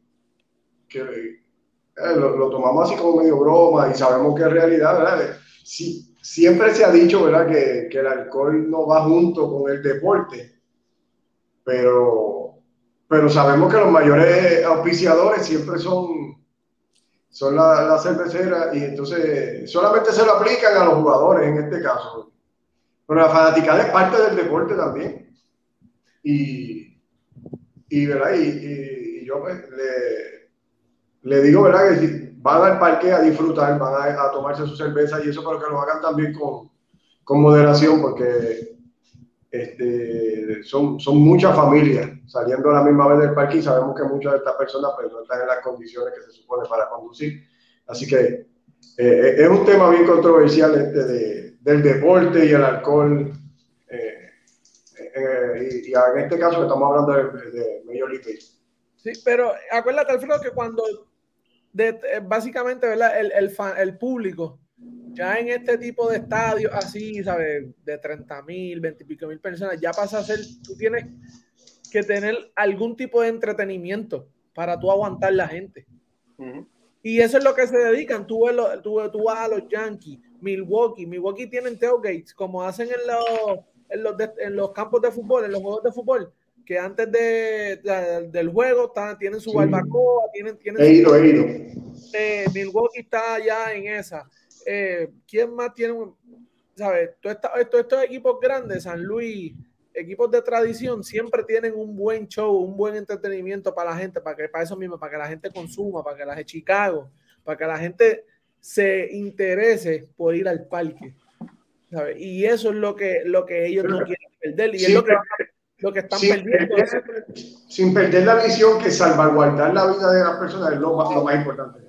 Speaker 3: que lo, tomamos así como medio broma y sabemos que es realidad, ¿verdad? Siempre se ha dicho, ¿verdad? Que, que el alcohol no va junto con el deporte, pero, pero sabemos que los mayores auspiciadores siempre son, son las la cerveceras y entonces solamente se lo aplican a los jugadores en este caso. Pero la fanaticada es parte del deporte también. Y, y, ¿verdad? y, yo pues, le, le, digo ¿verdad? que si van al parque a disfrutar, van a, tomarse su cerveza y eso, pero que lo hagan también con, con moderación, porque este, son, son muchas familias saliendo a la misma vez del parque y sabemos que muchas de estas personas pues, no están en las condiciones que se supone para conducir. Así que eh, eh, es un tema bien controversial este de, del deporte y el alcohol eh, y, en este caso estamos hablando de, de Major League
Speaker 2: Sí, pero acuérdate, Alfredo, que cuando eh, básicamente ¿verdad? El, el, el, público, ya en este tipo de estadios así, ¿sabes? De 30 mil, 20 y pico mil personas, ya pasa a ser, tú tienes que tener algún tipo de entretenimiento para tú aguantar la gente. Y eso es lo que se dedican. Tú, tú, tú vas a los Yankees, Milwaukee. Milwaukee tienen tailgates, como hacen en los en los, en los campos de fútbol, en los juegos de fútbol, que antes de, del juego tienen su barbacoa, tienen, tienen
Speaker 3: he ido, he ido.
Speaker 2: Eh, Milwaukee está ya en esa. Eh, ¿Quién más tiene un, sabes? Todos estos equipos grandes, San Luis, equipos de tradición, siempre tienen un buen show, un buen entretenimiento para la gente, para que para eso mismo, para que la gente consuma, para que la de Chicago, para que la gente se interese por ir al parque. Y eso es lo que, lo que ellos no quieren perder. Y es lo que, lo que están perdiendo.
Speaker 3: sin perder la visión que salvaguardar la vida de las personas es lo más, lo más importante.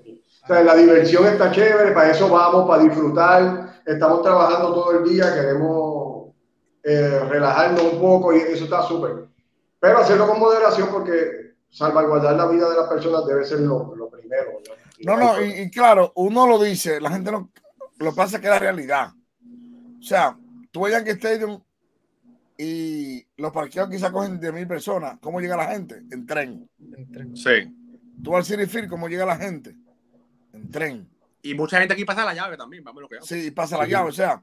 Speaker 3: O sea, la diversión está chévere, para eso vamos, para disfrutar. Estamos trabajando todo el día, queremos eh, relajarnos un poco y eso está súper. Pero hacerlo con moderación porque salvaguardar la vida de las personas debe ser lo, lo primero.
Speaker 4: No, no, y, y, claro, uno lo dice, la gente no. Lo que pasa es que es la realidad. O sea, tú vas a Yankee Stadium y los parqueados quizás cogen de mil personas. ¿Cómo llega la gente? En tren. En
Speaker 1: tren. Sí.
Speaker 4: Tú al City Field, ¿cómo llega la gente? En tren.
Speaker 1: Y mucha gente aquí pasa la llave también, vamos lo que
Speaker 4: Sí, pasa la llave, o sea.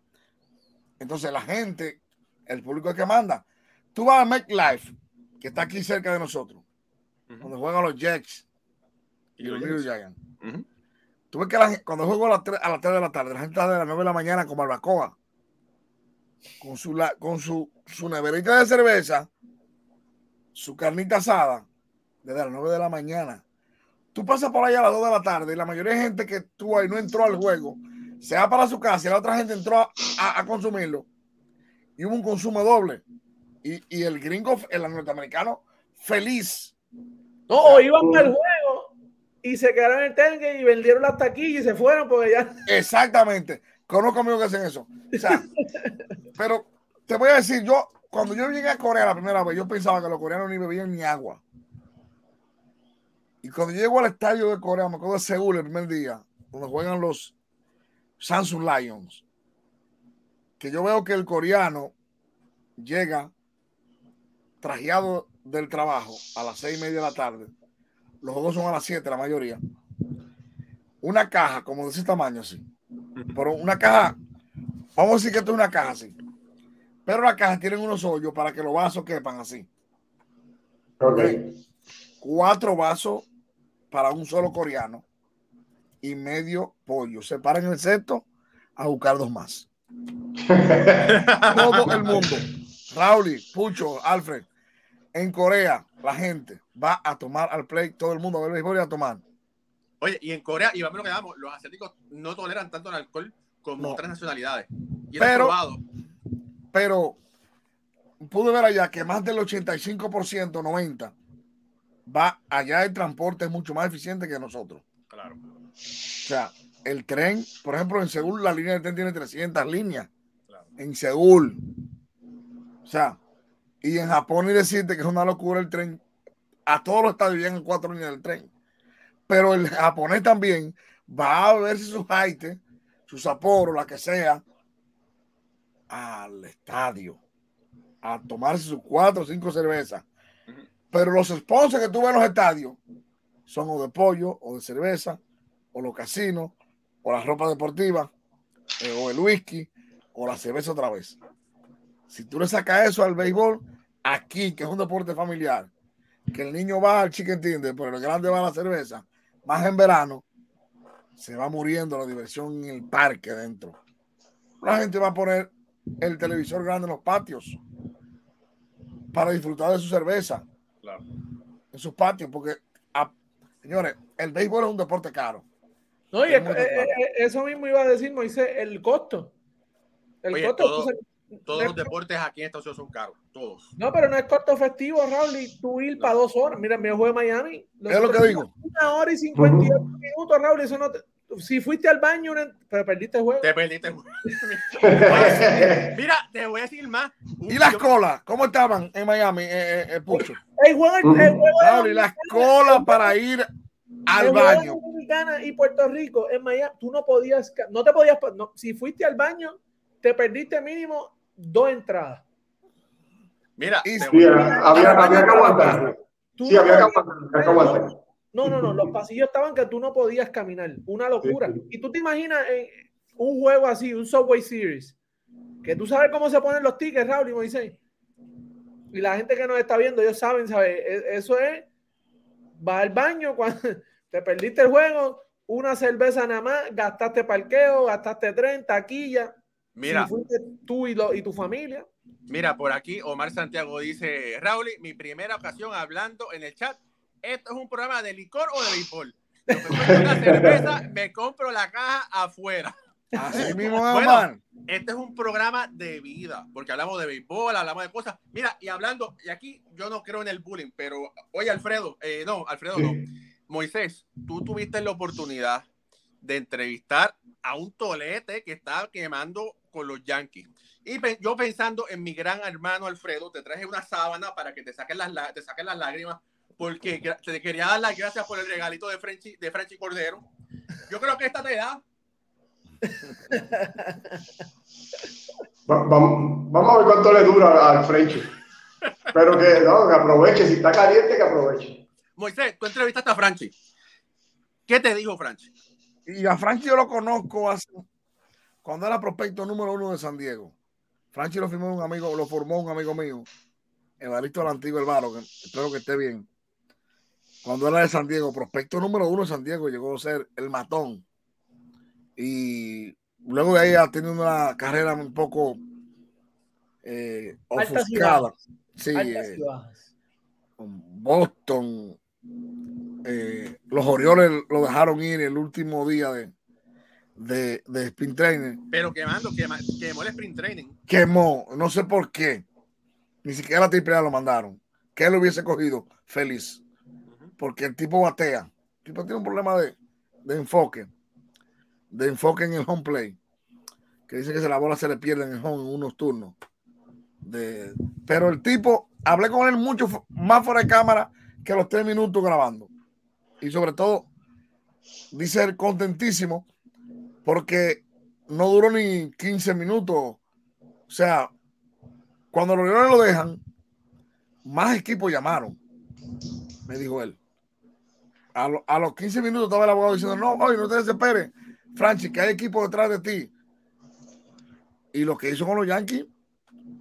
Speaker 4: Entonces la gente, el público es que manda. Tú vas a MetLife, que está aquí cerca de nosotros, donde juegan los Jets y, los New Giants. Tú ves que cuando juego a las, 3, a las 3 de la tarde, la gente está de las 9 de la mañana como barbacoa con su, con su, su neverita de cerveza, su carnita asada, desde las 9 de la mañana. Tú pasas por ahí a las 2 de la tarde y la mayoría de gente que estuvo ahí no entró al juego, se va para su casa y la otra gente entró a, consumirlo. Y hubo un consumo doble. Y, y el gringo, el norteamericano, feliz.
Speaker 2: No, iban al juego y se quedaron en el tanque y vendieron las taquillas y se fueron porque ya.
Speaker 4: Exactamente. Conozco amigos que hacen eso. pero te voy a decir, yo, cuando yo llegué a Corea la primera vez, yo pensaba que los coreanos ni bebían ni agua. Y cuando llego al estadio de Corea, me acuerdo de Seúl el primer día, donde juegan los Samsung Lions, que yo veo que el coreano llega trajeado del trabajo a las seis y media de la tarde. Los juegos son a las siete, la mayoría. Una caja como de ese tamaño, así pero una caja, vamos a decir que esto es una caja así. Pero la caja tiene unos hoyos para que los vasos quepan así. Cuatro vasos para un solo coreano y medio pollo. Se paran en el sexto a buscar dos más. Todo el mundo, Raúl, Pucho, Alfred, en Corea, la gente va a tomar al play, todo el mundo a ver béisbol y a tomar.
Speaker 1: Oye, y en Corea, y vamos lo que damos, los asiáticos no toleran tanto el alcohol como otras nacionalidades. Y
Speaker 4: pero, pero pude ver allá que más del 85%, 90%, va allá el transporte es mucho más eficiente que nosotros.
Speaker 1: Claro.
Speaker 4: O sea, el tren, por ejemplo, en Seúl la línea de tren tiene 300 líneas. En Seúl. O sea, Y en Japón ni decirte que es una locura el tren. A todos los estadios llegan cuatro líneas del tren. Pero el japonés también va a verse sus haites, sus aporos, la que sea, al estadio. A tomarse sus cuatro o cinco cervezas. Pero los sponsors que tú ves en los estadios son o de pollo, o de cerveza, o los casinos, o la ropa deportiva, eh, o el whisky, o la cerveza otra vez. Si tú le sacas eso al béisbol, aquí, que es un deporte familiar, que el niño va al chicken tender, pero el grande va a la cerveza, más en verano, se va muriendo la diversión en el parque dentro. La gente va a poner el televisor grande en los patios para disfrutar de su cerveza. En sus patios, porque, ah, señores, el béisbol es un deporte caro.
Speaker 2: No, y eh, eh, eso mismo iba a decir Moisés, el costo.
Speaker 1: El costo. todos los deportes aquí en Estados Unidos son caros, todos.
Speaker 2: No, pero no es costo festivo, Raúl, y tú ir para dos horas. Mira, mi juego de Miami.
Speaker 4: Es lo que digo.
Speaker 2: Una hora y 58 minutos, Raúl, eso no te, si fuiste al baño, pero perdiste el juego.
Speaker 1: Te perdiste el juego. Mira, te voy a decir más.
Speaker 4: ¿Y las colas? ¿Cómo estaban en Miami, eh, eh, eh Pucho?
Speaker 2: El juego, el juego
Speaker 4: y las colas para ir al baño.
Speaker 2: Dominicana y Puerto Rico en Miami, tú no podías, no te podías, si fuiste al baño, te perdiste mínimo dos entradas.
Speaker 1: Mira,
Speaker 3: sí, había, había, que aguantar. Sí, había que aguantar.
Speaker 2: No, no, no, los pasillos estaban que tú no podías caminar, una locura. Y tú te imaginas un juego así, un Subway Series, que tú sabes cómo se ponen los tickets, Raúl y Moisés. Y la gente que nos está viendo, ellos saben, ¿sabes? E, eso es, vas al baño cuando te perdiste el juego, una cerveza nada más, gastaste parqueo, gastaste tren, taquilla.
Speaker 1: Mira,
Speaker 2: tú y, y tu familia.
Speaker 1: Mira, por aquí Omar Santiago dice, Raúl, mi primera ocasión hablando en el chat esto es un programa de licor o de béisbol. Una cerveza, me compro la caja afuera.
Speaker 4: Así mismo,
Speaker 1: bueno, este es un programa de vida, porque hablamos de béisbol, hablamos de cosas. Mira, y hablando, y aquí yo no creo en el bullying, pero oye, Alfredo, eh, no, Alfredo no. Moisés, tú tuviste la oportunidad de entrevistar a un tolete que estaba quemando con los Yankees. Y yo pensando en mi gran hermano Alfredo, te traje una sábana para que te saquen las, te saquen las lágrimas porque te quería dar las gracias por el regalito de Frenchy, de Frenchy Cordero. Yo creo que esta te da.
Speaker 3: vamos, vamos, a ver cuánto le dura al Frenchy. Pero que, no, que aproveche, si está caliente, que aproveche.
Speaker 1: Moisés, tú entrevistaste a Franchi. ¿Qué te dijo Franchi?
Speaker 4: Y a Franchi yo lo conozco hace, cuando era prospecto número uno de San Diego. Franchi lo firmó un amigo, lo formó un amigo mío, Evaristo del Antiguo Elvaro, que espero que esté bien cuando era de San Diego, prospecto número uno de San Diego, llegó a ser el matón. Y luego de ahí ha tenido una carrera un poco eh, ofuscada. Sí, eh, Boston. Eh, los Orioles lo dejaron ir el último día de, de, de sprint training.
Speaker 1: Pero quemando, quemó el sprint training.
Speaker 4: Quemó, no sé por qué. Ni siquiera la triple lo mandaron. Que él lo hubiese cogido feliz porque el tipo batea. El tipo tiene un problema de, enfoque, de enfoque en el home play, que dice que se la bola se le pierde en el home en unos turnos. De, pero el tipo, hablé con él mucho más fuera de cámara que los tres minutos grabando. Y sobre todo, dice él contentísimo porque no duró ni 15 minutos. O sea, cuando los Leones lo dejan, más equipos llamaron, me dijo él a, los 15 minutos estaba el abogado diciendo, no, hoy no te desesperes, Franchi, que hay equipo detrás de ti. Y lo que hizo con los Yankees,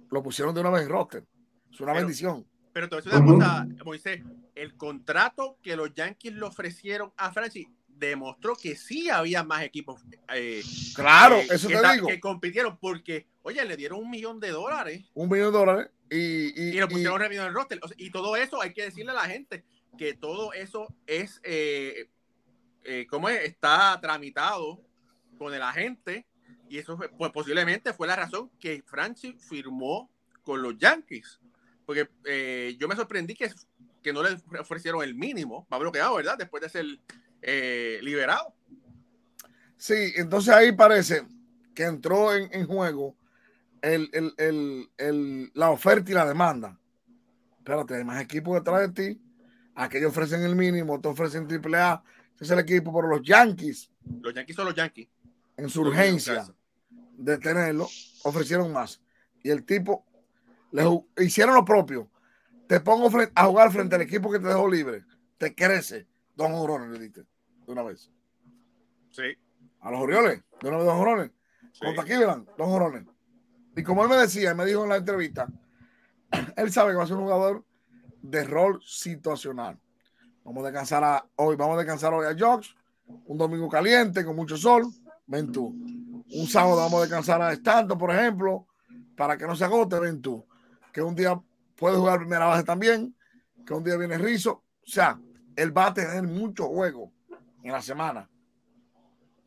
Speaker 4: lo pusieron de una vez en roster. Es una bendición.
Speaker 1: Pero te voy a decir una cosa, Moisés, el contrato que los Yankees le ofrecieron a Franchi demostró que sí había más equipos. Eh,
Speaker 4: claro, eh, eso te digo.
Speaker 1: Que compitieron porque, oye, le dieron un millón de dólares.
Speaker 4: Un millón de dólares. Y,
Speaker 1: y, y lo pusieron en el roster. y todo eso hay que decirle a la gente que todo eso es, eh, eh ¿cómo es? Está tramitado con el agente y eso pues, posiblemente fue la razón que Franchi firmó con los Yankees. Porque eh, yo me sorprendí que, que no le ofrecieron el mínimo, va bloqueado, ¿verdad? Después de ser eh, liberado.
Speaker 4: Sí, entonces ahí parece que entró en, juego el, el, la oferta y la demanda. espérate, hay más equipos detrás de ti. Aquellos ofrecen el mínimo, te ofrecen triple A. Ese es el equipo, pero los Yankees.
Speaker 1: Los Yankees son los Yankees.
Speaker 4: En su urgencia de tenerlo, ofrecieron más. Y el tipo le hicieron lo propio. Te pongo a jugar frente al equipo que te dejó libre. Te crece. Dos jorrones le diste de una vez.
Speaker 1: Sí.
Speaker 4: A los Orioles, de una vez dos jorrones. Sí. Contra Cleveland, dos jorrones. Y como él me decía, me dijo en la entrevista, él sabe que va a ser un jugador de rol situacional. Vamos a descansar a, hoy, vamos a descansar hoy a Josh, un domingo caliente con mucho sol, ven tú. Un sábado vamos a descansar a Stanton, por ejemplo, para que no se agote, ven tú. Que un día puede jugar primera base también, que un día viene Rizo. O sea, él va a tener mucho juego en la semana.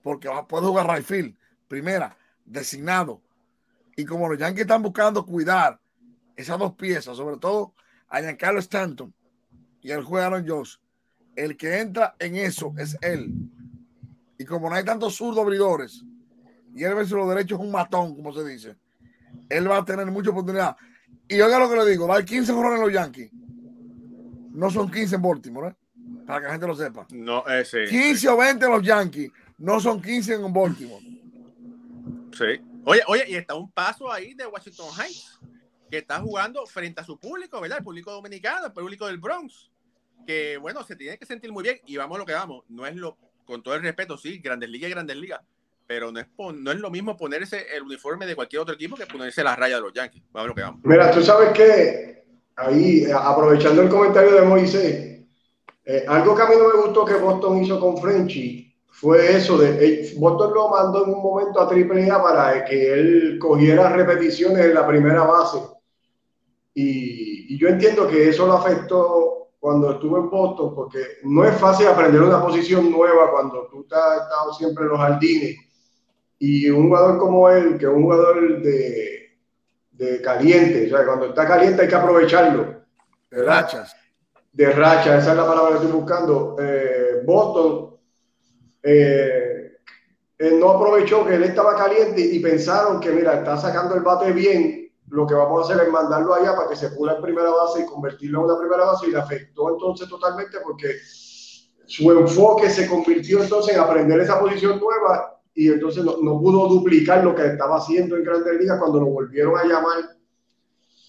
Speaker 4: Porque va, puede jugar right primera, designado. Y como los Yankees están buscando cuidar esas dos piezas, sobre todo a Giancarlo Stanton y el juez Aaron Josh, el que entra en eso es él. Y como no hay tantos zurdos abridores, y él versus los derechos es un matón, como se dice, él va a tener mucha oportunidad. Y oiga lo que le digo, hay 15 jugadores en los Yankees. No son 15 en Baltimore, ¿eh? para que la gente lo sepa.
Speaker 1: No, ese.
Speaker 4: 15 o 20 en los Yankees, no son 15 en Baltimore.
Speaker 1: Sí. Oye, oye, y está un paso ahí de Washington Heights, que está jugando frente a su público, ¿verdad? El público dominicano, el público del Bronx, que bueno, se tiene que sentir muy bien y vamos a lo que vamos. No es lo, con todo el respeto, sí, Grandes Ligas y Grandes Ligas, pero no es, no es lo mismo ponerse el uniforme de cualquier otro equipo que ponerse la raya de los Yankees. Vamos a lo que vamos.
Speaker 3: Mira, tú sabes que ahí, aprovechando el comentario de Moisés, eh, algo que a mí no me gustó que Boston hizo con Frenchy fue eso de eh, Boston lo mandó en un momento a AAA para que él cogiera repeticiones en la primera base. Y, y, yo entiendo que eso lo afectó cuando estuvo en Boston, porque no es fácil aprender una posición nueva cuando tú has estado siempre en los jardines. Y un jugador como él, que es un jugador de, de caliente, o sea, cuando está caliente hay que aprovecharlo.
Speaker 4: De rachas.
Speaker 3: De racha, esa es la palabra que estoy buscando. Eh, Boston eh, él no aprovechó que él estaba caliente y pensaron que, mira, está sacando el bate bien, lo que vamos a hacer es mandarlo allá para que se pula en primera base y convertirlo en una primera base y le afectó entonces totalmente porque su enfoque se convirtió entonces en aprender esa posición nueva y entonces no, no pudo duplicar lo que estaba haciendo en Grandes Ligas cuando lo volvieron a llamar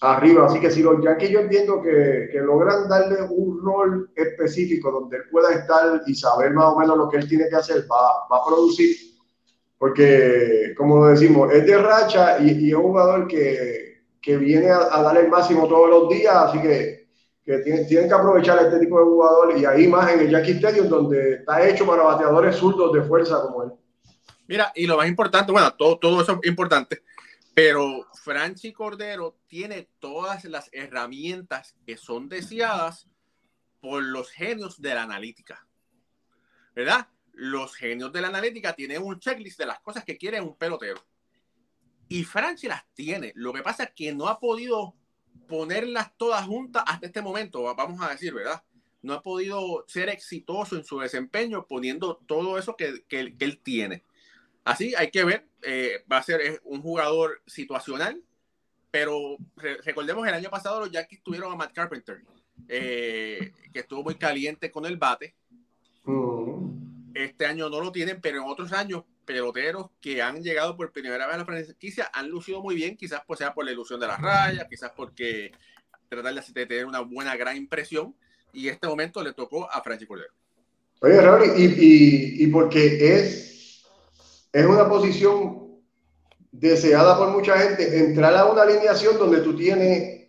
Speaker 3: arriba. Así que si los Yankees yo entiendo que, que, logran darle un rol específico donde él pueda estar y saber más o menos lo que él tiene que hacer, va, va a producir. Porque, como decimos, es de racha y, y es un jugador que, que viene a, a, dar el máximo todos los días. Así que, que tienen, tienen, que aprovechar este tipo de jugador. Y ahí más en el Yankee Stadium, donde está hecho para bateadores zurdos de fuerza como él.
Speaker 1: Mira, y lo más importante, bueno, todo, todo eso es importante pero Franchi Cordero tiene todas las herramientas que son deseadas por los genios de la analítica. ¿Verdad? Los genios de la analítica tienen un checklist de las cosas que quiere un pelotero. Y Franchi las tiene. Lo que pasa es que no ha podido ponerlas todas juntas hasta este momento, vamos a decir, ¿verdad? No ha podido ser exitoso en su desempeño poniendo todo eso que, que, que él tiene. Así hay que ver, eh, va a ser un jugador situacional, pero re recordemos el año pasado los Yankees tuvieron a Matt Carpenter, eh, que estuvo muy caliente con el bate. Mm. Este año no lo tienen, pero en otros años peloteros que han llegado por primera vez a la franquicia han lucido muy bien, quizás pues sea por la ilusión de la raya, quizás porque tratar de tener una buena, gran impresión, y este momento le tocó a Francis Cordero.
Speaker 3: Oye, Raúl, y, y, y porque es es una posición deseada por mucha gente, entrar a una alineación donde tú tienes,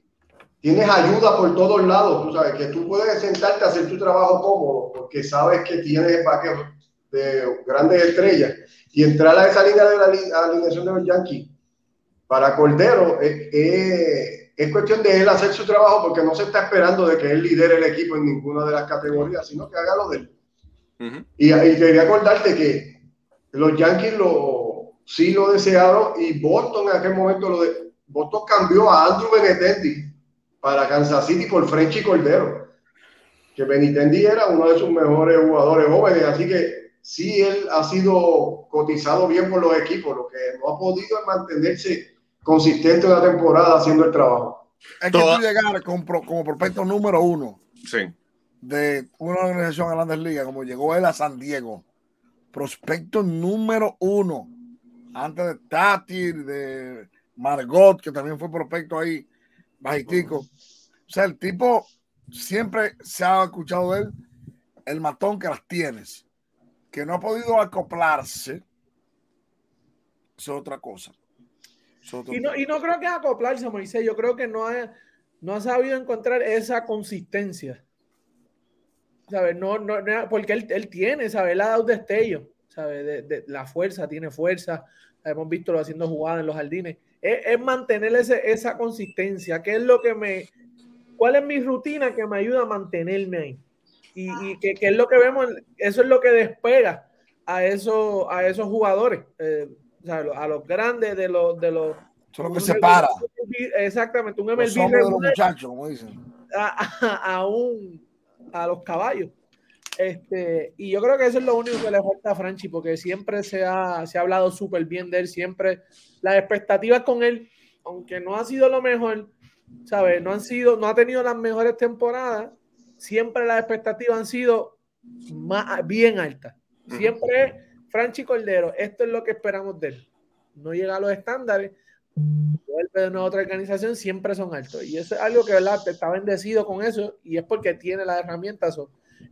Speaker 3: tienes ayuda por todos lados, tú sabes, que tú puedes sentarte a hacer tu trabajo cómodo, porque sabes que tienes vaqueros de grandes estrellas, y entrar a esa línea de la alineación de los Yankees para Cordero es, es, es, cuestión de él hacer su trabajo, porque no se está esperando de que él lidere el equipo en ninguna de las categorías, sino que haga lo de él. Uh -huh. y, y quería acordarte que los Yankees lo, sí lo desearon y Boston en aquel momento lo de, Boston cambió a Andrew Benintendi para Kansas City por Frenchy Cordero. Que Benintendi era uno de sus mejores jugadores jóvenes, así que sí él ha sido cotizado bien por los equipos, lo que no ha podido es mantenerse consistente en la temporada haciendo el trabajo.
Speaker 4: es que tú llegar como, como prospecto número uno
Speaker 1: sí.
Speaker 4: de una organización a Grandes Ligas, como llegó él a San Diego, prospecto número uno, antes de Tati, de Margot, que también fue prospecto ahí, bajitico. O sea, el tipo siempre se ha escuchado de él el matón que las tienes, que no ha podido acoplarse, es otra cosa.
Speaker 2: y, no, y no creo que acoplarse, Moisés, yo creo que no ha, no ha sabido encontrar esa consistencia. ¿Sabes? No, no, porque él, él tiene, ¿sabes? Él ha dado destello, ¿sabes? De, la fuerza, tiene fuerza. Hemos visto lo haciendo jugadas en los jardines. Es, mantener ese, esa consistencia. ¿Qué es lo que me. ¿Cuál es mi rutina que me ayuda a mantenerme ahí? Y, y que, es lo que vemos, eso es lo que despega a, eso, a esos jugadores. Eh, o sea, a los grandes de los. De los
Speaker 4: Eso es lo que separa.
Speaker 2: Exactamente, un MLB.
Speaker 4: Los de los muchachos, como dicen.
Speaker 2: A, a, un, a los caballos. Este, y yo creo que eso es lo único que le falta a Franchi, porque siempre se ha, se ha hablado súper bien de él, siempre las expectativas con él, aunque no ha sido lo mejor, ¿sabes? No han sido, no ha tenido las mejores temporadas, siempre las expectativas han sido más, bien altas. Siempre Franchi Cordero, esto es lo que esperamos de él. No llega a los estándares, vuelve de una otra organización, siempre son altos. Y eso es algo que, ¿verdad? Está bendecido con eso y es porque tiene las herramientas.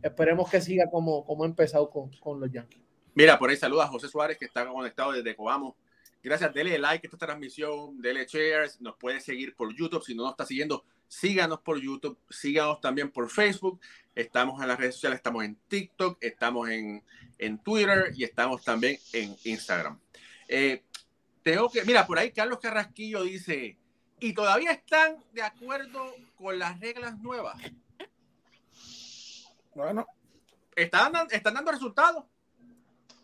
Speaker 2: esperemos que siga como, como ha empezado con, con los Yankees.
Speaker 1: Mira, por ahí saluda a José Suárez que está conectado desde Coamo. Gracias, dele like a esta transmisión, dele shares, nos puede seguir por YouTube. Si no nos está siguiendo, síganos por YouTube, síganos también por Facebook. Estamos en las redes sociales, estamos en TikTok, estamos en, en Twitter y estamos también en Instagram. Eh, tengo que, mira, por ahí Carlos Carrasquillo dice, ¿y todavía están de acuerdo con las reglas nuevas?
Speaker 4: Bueno.
Speaker 1: Están, están dando resultados.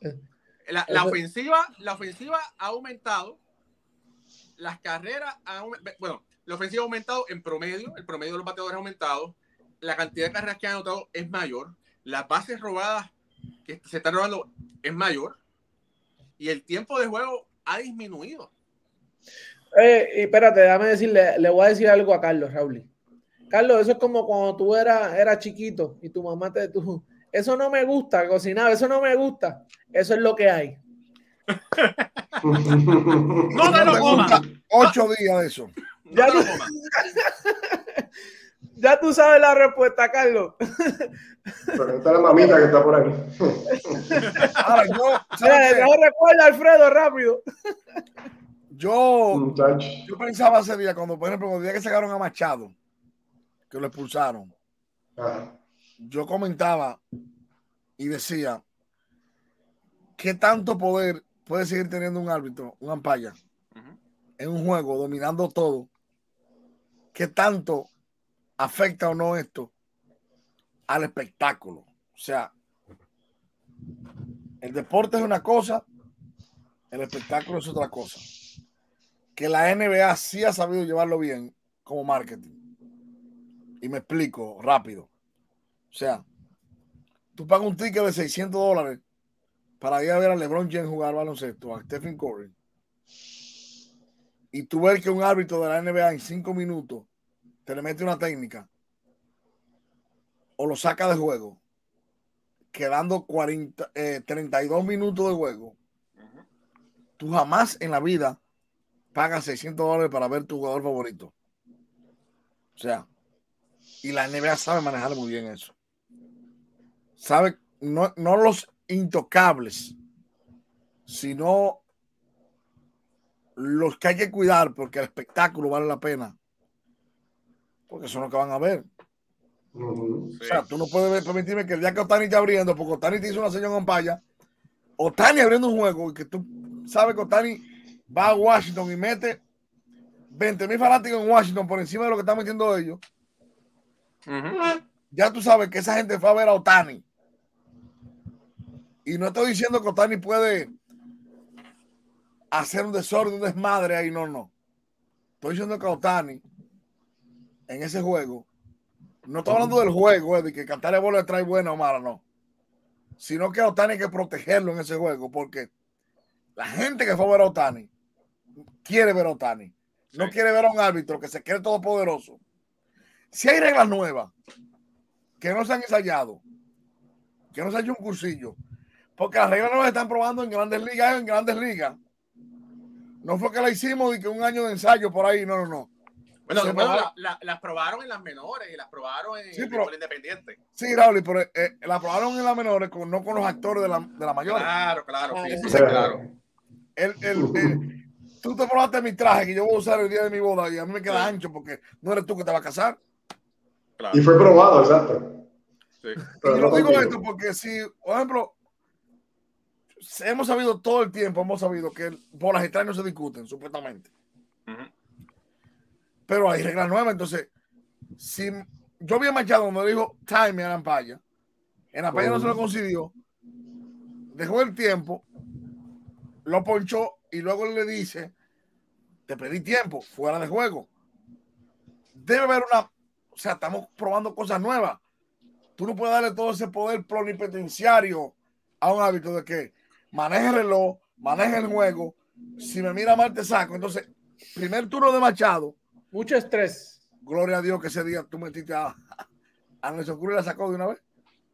Speaker 1: Eh, la, la, ofensiva, la ofensiva ha aumentado. Las carreras han, bueno, la ofensiva ha aumentado en promedio, el promedio de los bateadores ha aumentado. La cantidad de carreras que han anotado es mayor. Las bases robadas que se están robando es mayor. Y el tiempo de juego ha disminuido.
Speaker 2: Eh, espérate, déjame decirle, le voy a decir algo a Carlos, Raúl. Carlos, eso es como cuando tú eras, eras chiquito y tu mamá te, tú, eso no me gusta, cocinar, eso no me gusta. Eso es lo que hay.
Speaker 1: no te lo comas.
Speaker 4: Ocho días de eso.
Speaker 2: Ya, tú, ya tú sabes la respuesta, Carlos.
Speaker 3: Pero está la mamita que está por ahí.
Speaker 2: Ahora, yo, recuerda, Alfredo, rápido.
Speaker 4: Yo, yo pensaba ese día, cuando por ejemplo, el día que sacaron a Machado, que lo expulsaron, yo comentaba y decía, ¿qué tanto poder puede seguir teniendo un árbitro, un ampaya, en un juego, dominando todo? ¿Qué tanto afecta o no esto al espectáculo? O sea, el deporte es una cosa, el espectáculo es otra cosa. Que la NBA sí ha sabido llevarlo bien como marketing. Y me explico rápido. O sea, tú pagas un ticket de 600 dólares para ir a ver a LeBron James jugar baloncesto, a Stephen Curry, y tú ves que un árbitro de la NBA en cinco minutos te le mete una técnica o lo saca de juego, quedando 40, 32 eh, minutos de juego, tú jamás en la vida pagas 600 dólares para ver tu jugador favorito. O sea, y la NBA sabe manejar muy bien eso. Sabe, no, no los intocables, sino los que hay que cuidar porque el espectáculo vale la pena. Porque son los que van a ver. O sea, tú no puedes permitirme que el día que Otani esté abriendo, porque Otani te hizo una señal en paya, Otani abriendo un juego y que tú sabes que Otani va a Washington y mete 20 mil fanáticos en Washington por encima de lo que están metiendo ellos. Ya tú sabes que esa gente fue a ver a Otani. Y no estoy diciendo que Otani puede hacer un desorden, un desmadre ahí, no, no. Estoy diciendo que Otani en ese juego, no estoy hablando del juego, eh, de que cantar el bola trae buena o mala, no. Sino que a Otani hay que protegerlo en ese juego, porque la gente que fue a ver a Otani quiere ver a Otani. no quiere ver a un árbitro que se cree todopoderoso. Si hay reglas nuevas que no se han ensayado, que no se ha hecho un cursillo, porque las reglas no las están probando en grandes ligas, en grandes ligas. No fue que la hicimos y que un año de ensayo por ahí, no, no, no.
Speaker 1: Bueno, las probaron en las menores y las probaron en el independiente.
Speaker 4: Sí, Raúl, pero eh, las probaron en las menores, no con los actores de la, de la mayor.
Speaker 1: Claro, claro, sí, claro.
Speaker 4: El, el, tú te probaste mi traje que yo voy a usar el día de mi boda y a mí me queda ancho porque no eres tú que te vas a casar.
Speaker 3: Y fue probado, exacto.
Speaker 4: Sí. Y lo digo esto porque si, por ejemplo, hemos sabido todo el tiempo, hemos sabido que bolas extrañas no se discuten, supuestamente. Pero hay reglas nuevas, entonces, si yo había marchado donde dijo time en Ampaya, en Ampaya no se lo concedió, dejó el tiempo, lo ponchó y luego le dice, te pedí tiempo, fuera de juego. Debe haber una, o sea, estamos probando cosas nuevas. Tú no puedes darle todo ese poder plenipotenciario a un hábito de que maneje el reloj, maneje el juego. Si me mira mal, te saco. Entonces, primer turno de Machado.
Speaker 2: Mucho estrés.
Speaker 4: Gloria a Dios que ese día tú metiste a, a Nelson Cruz y la sacó de una vez.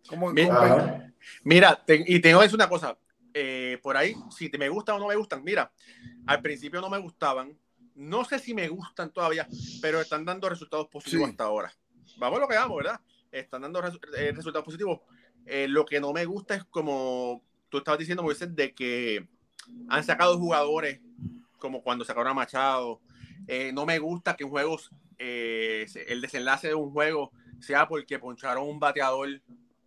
Speaker 1: Como, mira, mira y tengo que decir una cosa. Eh, por ahí, si te me gustan o no me gustan, mira, al principio no me gustaban. No sé si me gustan todavía, pero están dando resultados positivos hasta ahora. Vamos a lo que vamos, ¿verdad? Están dando eh, resultados positivos. Eh, lo que no me gusta es como tú estabas diciendo, Moisés, de que han sacado jugadores como cuando sacaron a Machado. Eh, no me gusta que en juegos eh, el desenlace de un juego sea porque poncharon un bateador,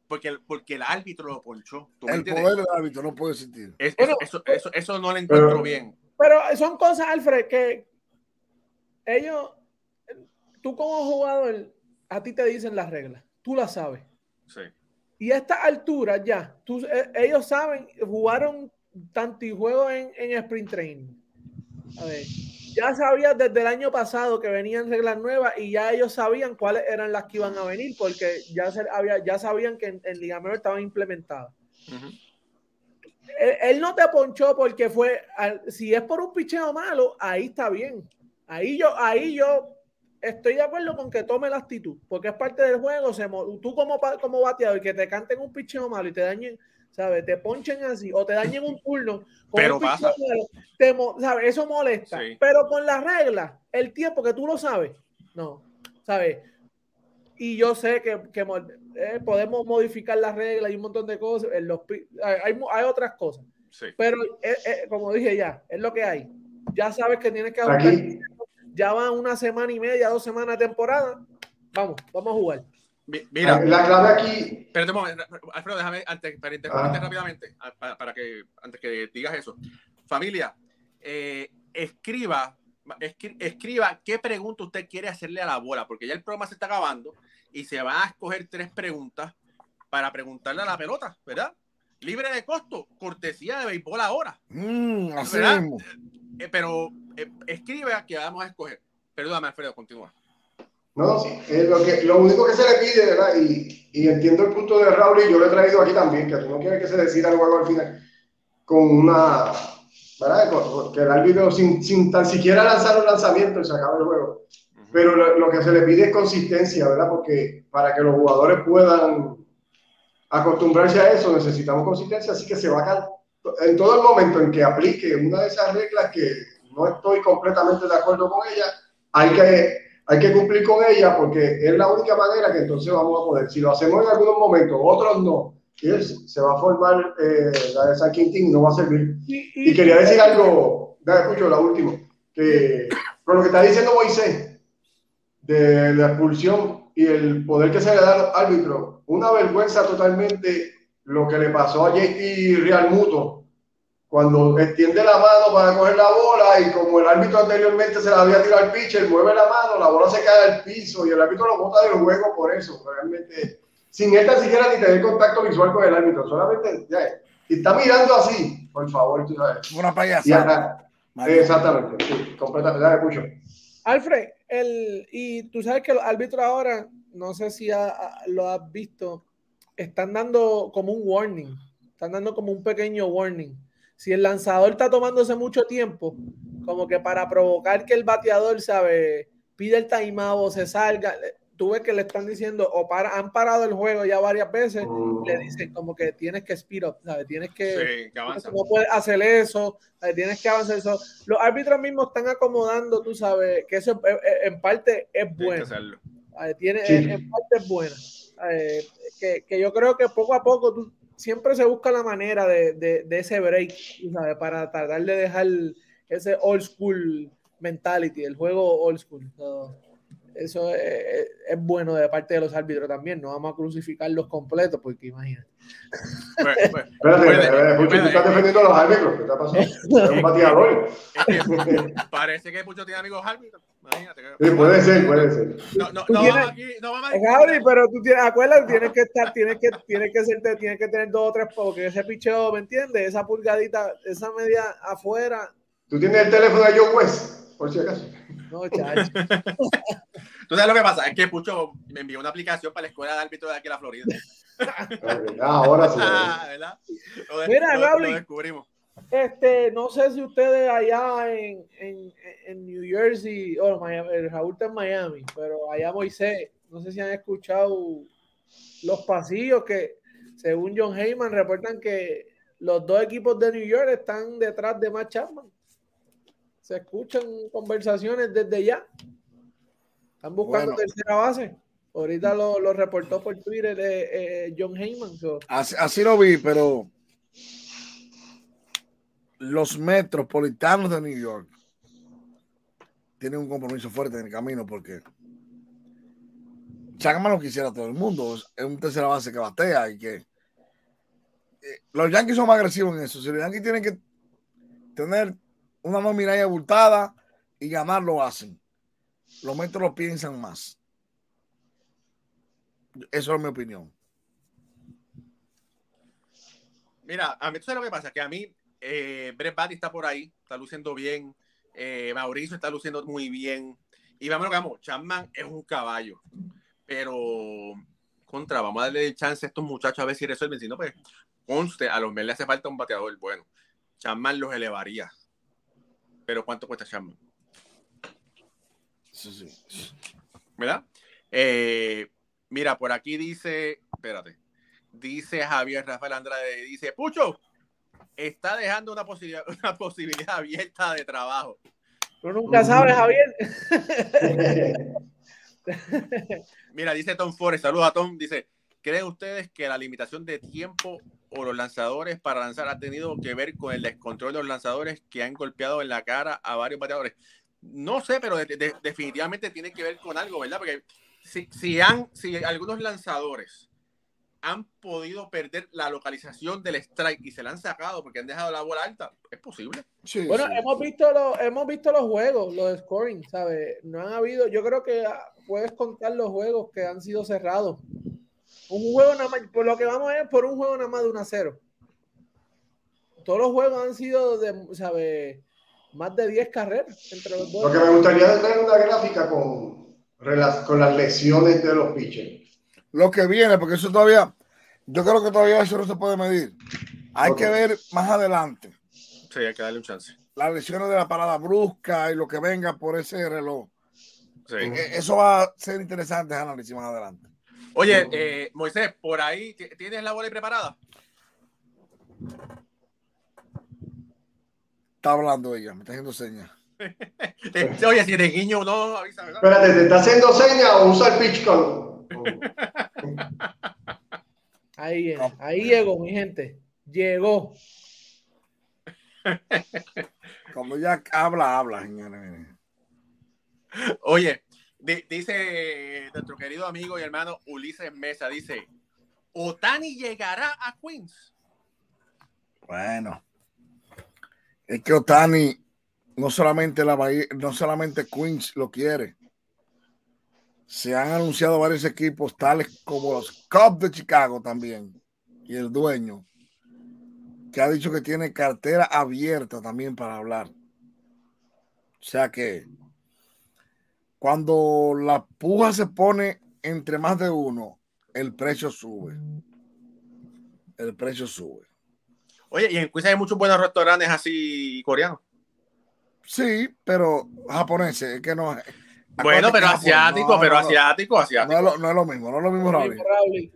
Speaker 1: porque el, porque el árbitro lo ponchó.
Speaker 4: el poder del árbitro no puede sentir.
Speaker 1: eso, eso, eso, no lo encuentro bien.
Speaker 2: Pero son cosas, Alfred, que ellos, tú como jugador, a ti te dicen las reglas, tú las sabes.
Speaker 1: Sí.
Speaker 2: Y a esta altura ya, tú, eh, ellos saben, jugaron tanto juego en, en sprint training. A ver, ya sabías desde el año pasado que venían reglas nuevas y ya ellos sabían cuáles eran las que iban a venir porque ya, se, había, ya sabían que en, en Liga Menor estaban implementadas. él, no te ponchó porque fue, si es por un picheo malo, ahí está bien. Ahí yo, ahí yo estoy de acuerdo con que tome la actitud, porque es parte del juego. Se, tú como, como bateador, que te canten un picheo malo y te dañen, ¿sabes? Te ponchen así o te dañen un turno.
Speaker 1: Pero pasa.
Speaker 2: ¿sabes? Eso molesta. Pero con las reglas, el tiempo que tú lo sabes, no, ¿sabes? Y yo sé que, que eh, podemos modificar las reglas y un montón de cosas. En los, hay, hay otras cosas. Pero eh, eh, como dije ya, es lo que hay. Ya sabes que tienes que ya van una semana y media, dos semanas de temporada. Vamos, vamos a jugar.
Speaker 1: Mira,
Speaker 3: la clave aquí.
Speaker 1: Perdón, Alfredo, déjame antes, para interrumpirte ah. rápidamente, para, que antes que digas eso. Familia, eh, escriba, escriba qué pregunta usted quiere hacerle a la bola, porque ya el programa se está acabando y se van a escoger tres preguntas para preguntarle a la pelota, ¿verdad? Libre de costo, cortesía de béisbol ahora.
Speaker 4: Mm, así
Speaker 1: eh, pero eh, escribe que vamos a escoger. Perdóname, Alfredo, continúa.
Speaker 3: No, sí, eh, lo, que, lo único que se le pide, ¿verdad? Y, y, entiendo el punto de Raúl y yo lo he traído aquí también, que tú no quieres que se decida el juego al final con una, ¿verdad? que el árbitro sin, sin tan siquiera lanzar un lanzamiento y se acaba el juego. Pero lo, lo, que se le pide es consistencia, ¿verdad? Porque para que los jugadores puedan acostumbrarse a eso necesitamos consistencia, así que se va a en todo el momento en que aplique una de esas reglas que no estoy completamente de acuerdo con ella, hay que, hay que cumplir con ella porque es la única manera que entonces vamos a poder. Si lo hacemos en algunos momentos, otros no, se va a formar eh, la de San Quintín, no va a servir. Y, quería decir algo, ya escucho la última, que con lo que está diciendo Moisés de la expulsión y el poder que se le da al árbitro, una vergüenza totalmente lo que le pasó a JT Real Muto cuando extiende la mano para coger la bola y como el árbitro anteriormente se la había tirado al pitcher, mueve la mano, la bola se cae al piso y el árbitro lo bota del juego por eso, realmente sin él tan siquiera ni tener contacto visual con el árbitro, solamente ya, y está mirando así, por favor, tú sabes.
Speaker 4: Una payasada.
Speaker 3: Exactamente, sí, completamente, ya escucho.
Speaker 2: Alfred, el, y tú sabes que los árbitros ahora, no sé si lo has visto, están dando como un warning, están dando como un pequeño warning. Si el lanzador está tomándose mucho tiempo, como que para provocar que el bateador, sabe, pide el timeout o se salga, tú ves que le están diciendo, o para, han parado el juego ya varias veces, le mm. dicen como que tienes que speed up, ¿sabes? Tienes que, no puedes hacer eso, tienes que avanzar eso. Los árbitros mismos están acomodando, tú sabes, que eso eh, eh, en parte es bueno. Tiene, en parte es bueno. Que, que, yo creo que poco a poco tú, siempre se busca la manera de, de, de ese break, ¿sabes? Para tratar de dejar ese old school mentality, el juego old school eso es, bueno de parte de los árbitros también. No vamos a crucificarlos completos, porque imagínate.
Speaker 3: Pues, pues, espérate, Pucho, tú estás defendiendo a los árbitros. ¿Qué está pasando? Es un bateador.
Speaker 1: Parece que Pucho tiene amigos árbitros. Imagínate.
Speaker 3: Sí, puede ser, puede ser.
Speaker 1: No, no, no, vamos aquí, no vamos aquí.
Speaker 2: Gabriel, pero tú tienes, acuérdate, tienes que estar, tienes que, tienes que, ser, tienes que tener dos o tres, porque ese picheo, ¿me entiendes? Esa pulgadita, esa media afuera.
Speaker 3: Tú tienes el teléfono de John West, por si acaso.
Speaker 2: No, chacho.
Speaker 1: ¿Tú sabes lo que pasa? Es que Pucho me envió una aplicación para la escuela de árbitro de aquí a la Florida.
Speaker 3: ah, ahora sí.
Speaker 1: Ah, ¿verdad?
Speaker 2: Lo, Mira, lo, descubrimos. Este, no sé si ustedes allá en, en, en New Jersey, o oh, Miami, Raúl está en Miami, pero allá Moisés, no sé si han escuchado los pasillos que, según John Heyman, reportan que los dos equipos de New York están detrás de Matt Chapman. Se escuchan conversaciones desde ya. Están buscando tercera base. Ahorita lo, lo, reportó por Twitter eh, eh, John Heyman.
Speaker 4: Así, lo vi, pero los metropolitanos de New York tienen un compromiso fuerte en el camino porque Chapman lo quisiera todo el mundo. Es un tercera base que batea y que eh, los Yankees son más agresivos en eso. Si los Yankees tienen que tener una nómina abultada y ganar lo hacen. Los metros lo piensan más. Eso es mi opinión.
Speaker 1: Mira, a mí tú sabes lo que pasa, que a mí eh, Brett Batty está por ahí, está luciendo bien, eh, Mauricio está luciendo muy bien, y vamos lo que vamos, Chapman es un caballo, pero contra, vamos a darle chance a estos muchachos a ver si resuelven, si no, pues conste, a los meses le hace falta un bateador bueno, Chapman los elevaría, pero ¿cuánto cuesta Chapman? Sí, sí. ¿Verdad? Eh, mira, por aquí dice, espérate, dice Javier Rafael Andrade, dice, Pucho, está dejando una posibilidad, una posibilidad abierta de trabajo.
Speaker 2: Tú nunca sabes, Javier.
Speaker 1: Mira, dice Tom Forrest, saludos a Tom, dice, ¿creen ustedes que la limitación de tiempo o los lanzadores para lanzar ha tenido que ver con el descontrol de los lanzadores que han golpeado en la cara a varios bateadores. No sé, pero definitivamente tiene que ver con algo, ¿verdad? Porque si, si, han, si algunos lanzadores han podido perder la localización del strike y se la han sacado porque han dejado la bola alta, es posible.
Speaker 2: bueno, Hemos, visto los, hemos visto los juegos, los scoring, ¿sabes? No han habido, yo creo que puedes contar los juegos que han sido cerrados un juego nada más, por lo que vamos a ver, por un juego nada más de 1 a 0. Todos los juegos han sido de, ¿sabe? Más de 10 carreras entre los dos.
Speaker 3: Lo que me gustaría tener una gráfica con, con las lesiones de los pitchers.
Speaker 4: Lo que viene, porque eso todavía, yo creo que todavía eso no se puede medir. Hay que ver más adelante.
Speaker 1: Sí, hay que darle un chance.
Speaker 4: Las lesiones de la parada brusca y lo que venga por ese reloj. Sí. E, eso va a ser interesante análisis más adelante.
Speaker 1: Oye, eh, Moisés, por ahí, ¿tienes la bola preparada?
Speaker 4: Está hablando ella, me está haciendo señas.
Speaker 1: Oye, si eres guiño no,
Speaker 3: avisa, Espérate, ¿te está haciendo señas o usa el pitch con?
Speaker 2: Ahí, ahí llegó, mi gente. Llegó.
Speaker 4: Como ya habla, habla, señores.
Speaker 1: Oye, dice nuestro querido amigo y hermano Ulises Mesa, dice, Otani llegará a Queens.
Speaker 4: Bueno, es que Otani no solamente la no solamente Queens lo quiere. Se han anunciado varios equipos tales como los Cubs de Chicago también y el dueño que ha dicho que tiene cartera abierta también para hablar. O sea que cuando la puja se pone entre más de uno, el precio sube. El precio sube.
Speaker 1: Oye, y en Queens hay muchos buenos restaurantes así coreanos.
Speaker 4: Sí, pero japoneses, que no.
Speaker 1: Bueno, pero asiático, pero asiático, asiático.
Speaker 4: No es, lo, no es, lo, mismo, no es lo mismo, Raúl.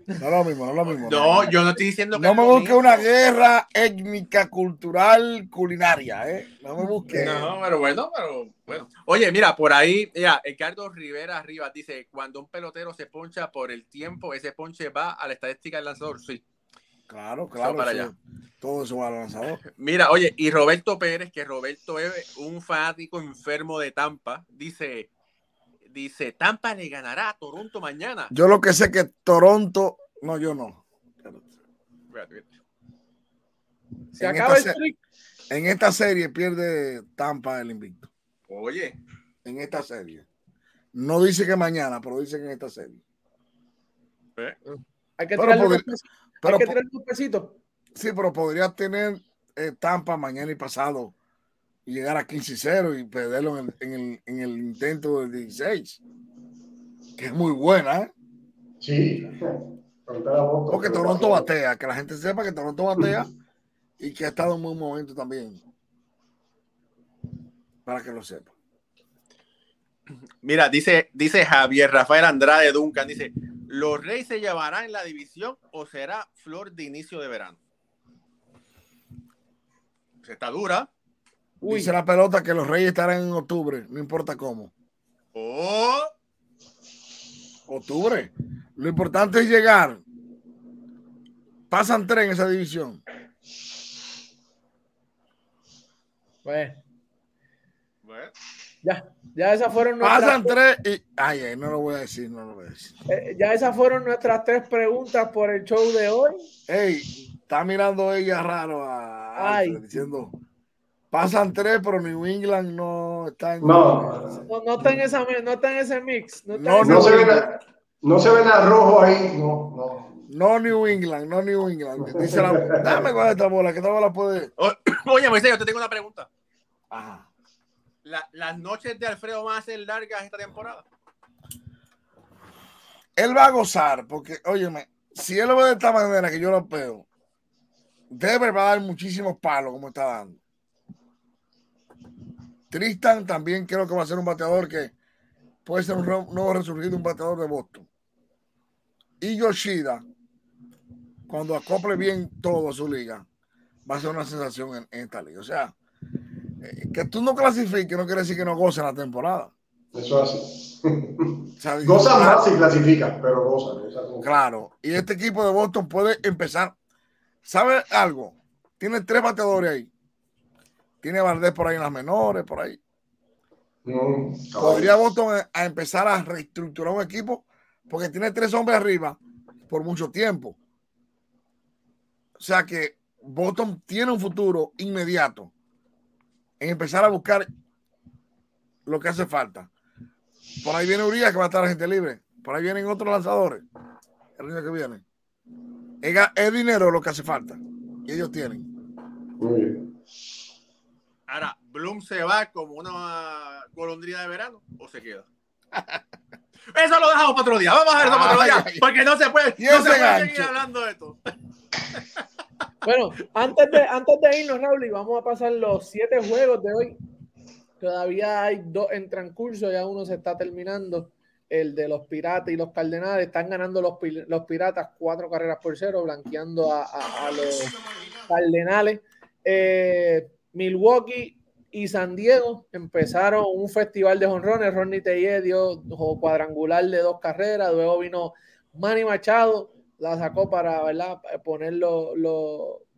Speaker 4: No es lo mismo, no es lo mismo.
Speaker 1: No, yo no estoy diciendo
Speaker 4: que. No me busque una guerra étnica, cultural, culinaria, ¿eh? No me busque.
Speaker 1: No, pero bueno, pero bueno. Oye, mira, por ahí, mira, Ricardo Rivera arriba dice: cuando un pelotero se poncha por el tiempo, ese ponche va a la estadística del lanzador. Sí.
Speaker 4: Claro, claro. Para allá. Todo eso va al lanzador.
Speaker 1: Mira, oye, y Roberto Pérez, que Roberto es un fanático enfermo de Tampa, dice: dice, Tampa le ganará a Toronto mañana.
Speaker 4: Yo lo que sé que Toronto, no, yo no. Se en acaba esta, el En esta serie pierde Tampa el invicto.
Speaker 1: Oye.
Speaker 4: En esta serie. No dice que mañana, pero dice que en esta serie.
Speaker 2: ¿Eh? Hay que tirar un pesito.
Speaker 4: Sí, pero podría tener eh, Tampa mañana y pasado y llegar a 15 0 y perderlo en el, en el, intento del 16, que es muy buena. ¿eh?
Speaker 3: Sí,
Speaker 4: porque Toronto batea, que la gente sepa que Toronto batea y que ha estado en buen momento también. Para que lo sepa.
Speaker 1: Mira, dice, dice Javier Rafael Andrade Duncan, dice, ¿los Reyes se llevarán en la división o será flor de inicio de verano? Se está dura.
Speaker 4: Dice la pelota que los Reyes estarán en octubre, no importa cómo.
Speaker 1: Oh.
Speaker 4: Octubre. Lo importante es llegar. Pasan tres en esa división.
Speaker 2: Bueno. Ya, ya esas fueron nuestras.
Speaker 4: Pasan tres y. Ay, no lo voy a decir, no lo voy a decir.
Speaker 2: Eh, ya esas fueron nuestras tres preguntas por el show de hoy.
Speaker 4: Ey, está mirando ella raro a. Ay. Diciendo. Pasan tres, pero New England no está en.
Speaker 3: No,
Speaker 2: no, está, en esa, no está en ese mix. No,
Speaker 3: no, se ve nada, no se ve nada rojo ahí. No, no.
Speaker 4: No New England, no New England. Dice la, dame con esta bola, que esta bola puede.
Speaker 1: Oye, Moisés, yo te tengo una pregunta. Ajá. La, las noches de Alfredo van a ser largas esta temporada.
Speaker 4: Él va a gozar, porque, óyeme, si él lo ve de esta manera que yo lo veo, debe va a dar muchísimos palos como está dando. Tristan también creo que va a ser un bateador que puede ser un nuevo resurgido, un bateador de Boston. Y Yoshida, cuando acople bien todo a su liga, va a ser una sensación en, esta liga. O sea, eh, que tú no clasifiques no quiere decir que no gocen la temporada.
Speaker 3: Eso así. gozan más si clasifican, pero gozan.
Speaker 4: Claro, y este equipo de Boston puede empezar. ¿Sabe algo? Tiene tres bateadores ahí. Tiene Valdés por ahí en las menores, por ahí. Podría Boston a, empezar a reestructurar un equipo porque tiene tres hombres arriba por mucho tiempo. O sea que Boston tiene un futuro inmediato en empezar a buscar lo que hace falta. Por ahí viene Urias que va a estar la gente libre. Por ahí vienen otros lanzadores el año que viene. Es, dinero lo que hace falta. Y ellos tienen. Muy bien.
Speaker 1: Ahora, ¿Bloom se va como una golondrina de verano o se queda? Eso lo dejamos para otro día. Vamos a ver eso para otro día. Porque no se puede, no se puede seguir hablando de esto.
Speaker 2: Bueno, antes de, antes de irnos, Raúl, y vamos a pasar los siete juegos de hoy. Todavía hay dos en transcurso, ya uno se está terminando. El de los Piratas y los Cardenales. Están ganando los, los Piratas cuatro carreras por cero, blanqueando a, a, a los Cardenales. Eh, Milwaukee y San Diego empezaron un festival de jonrones. Ronnie Tellez dio cuadrangular de dos carreras. Luego vino Manny Machado, la sacó para ¿verdad? ponerlo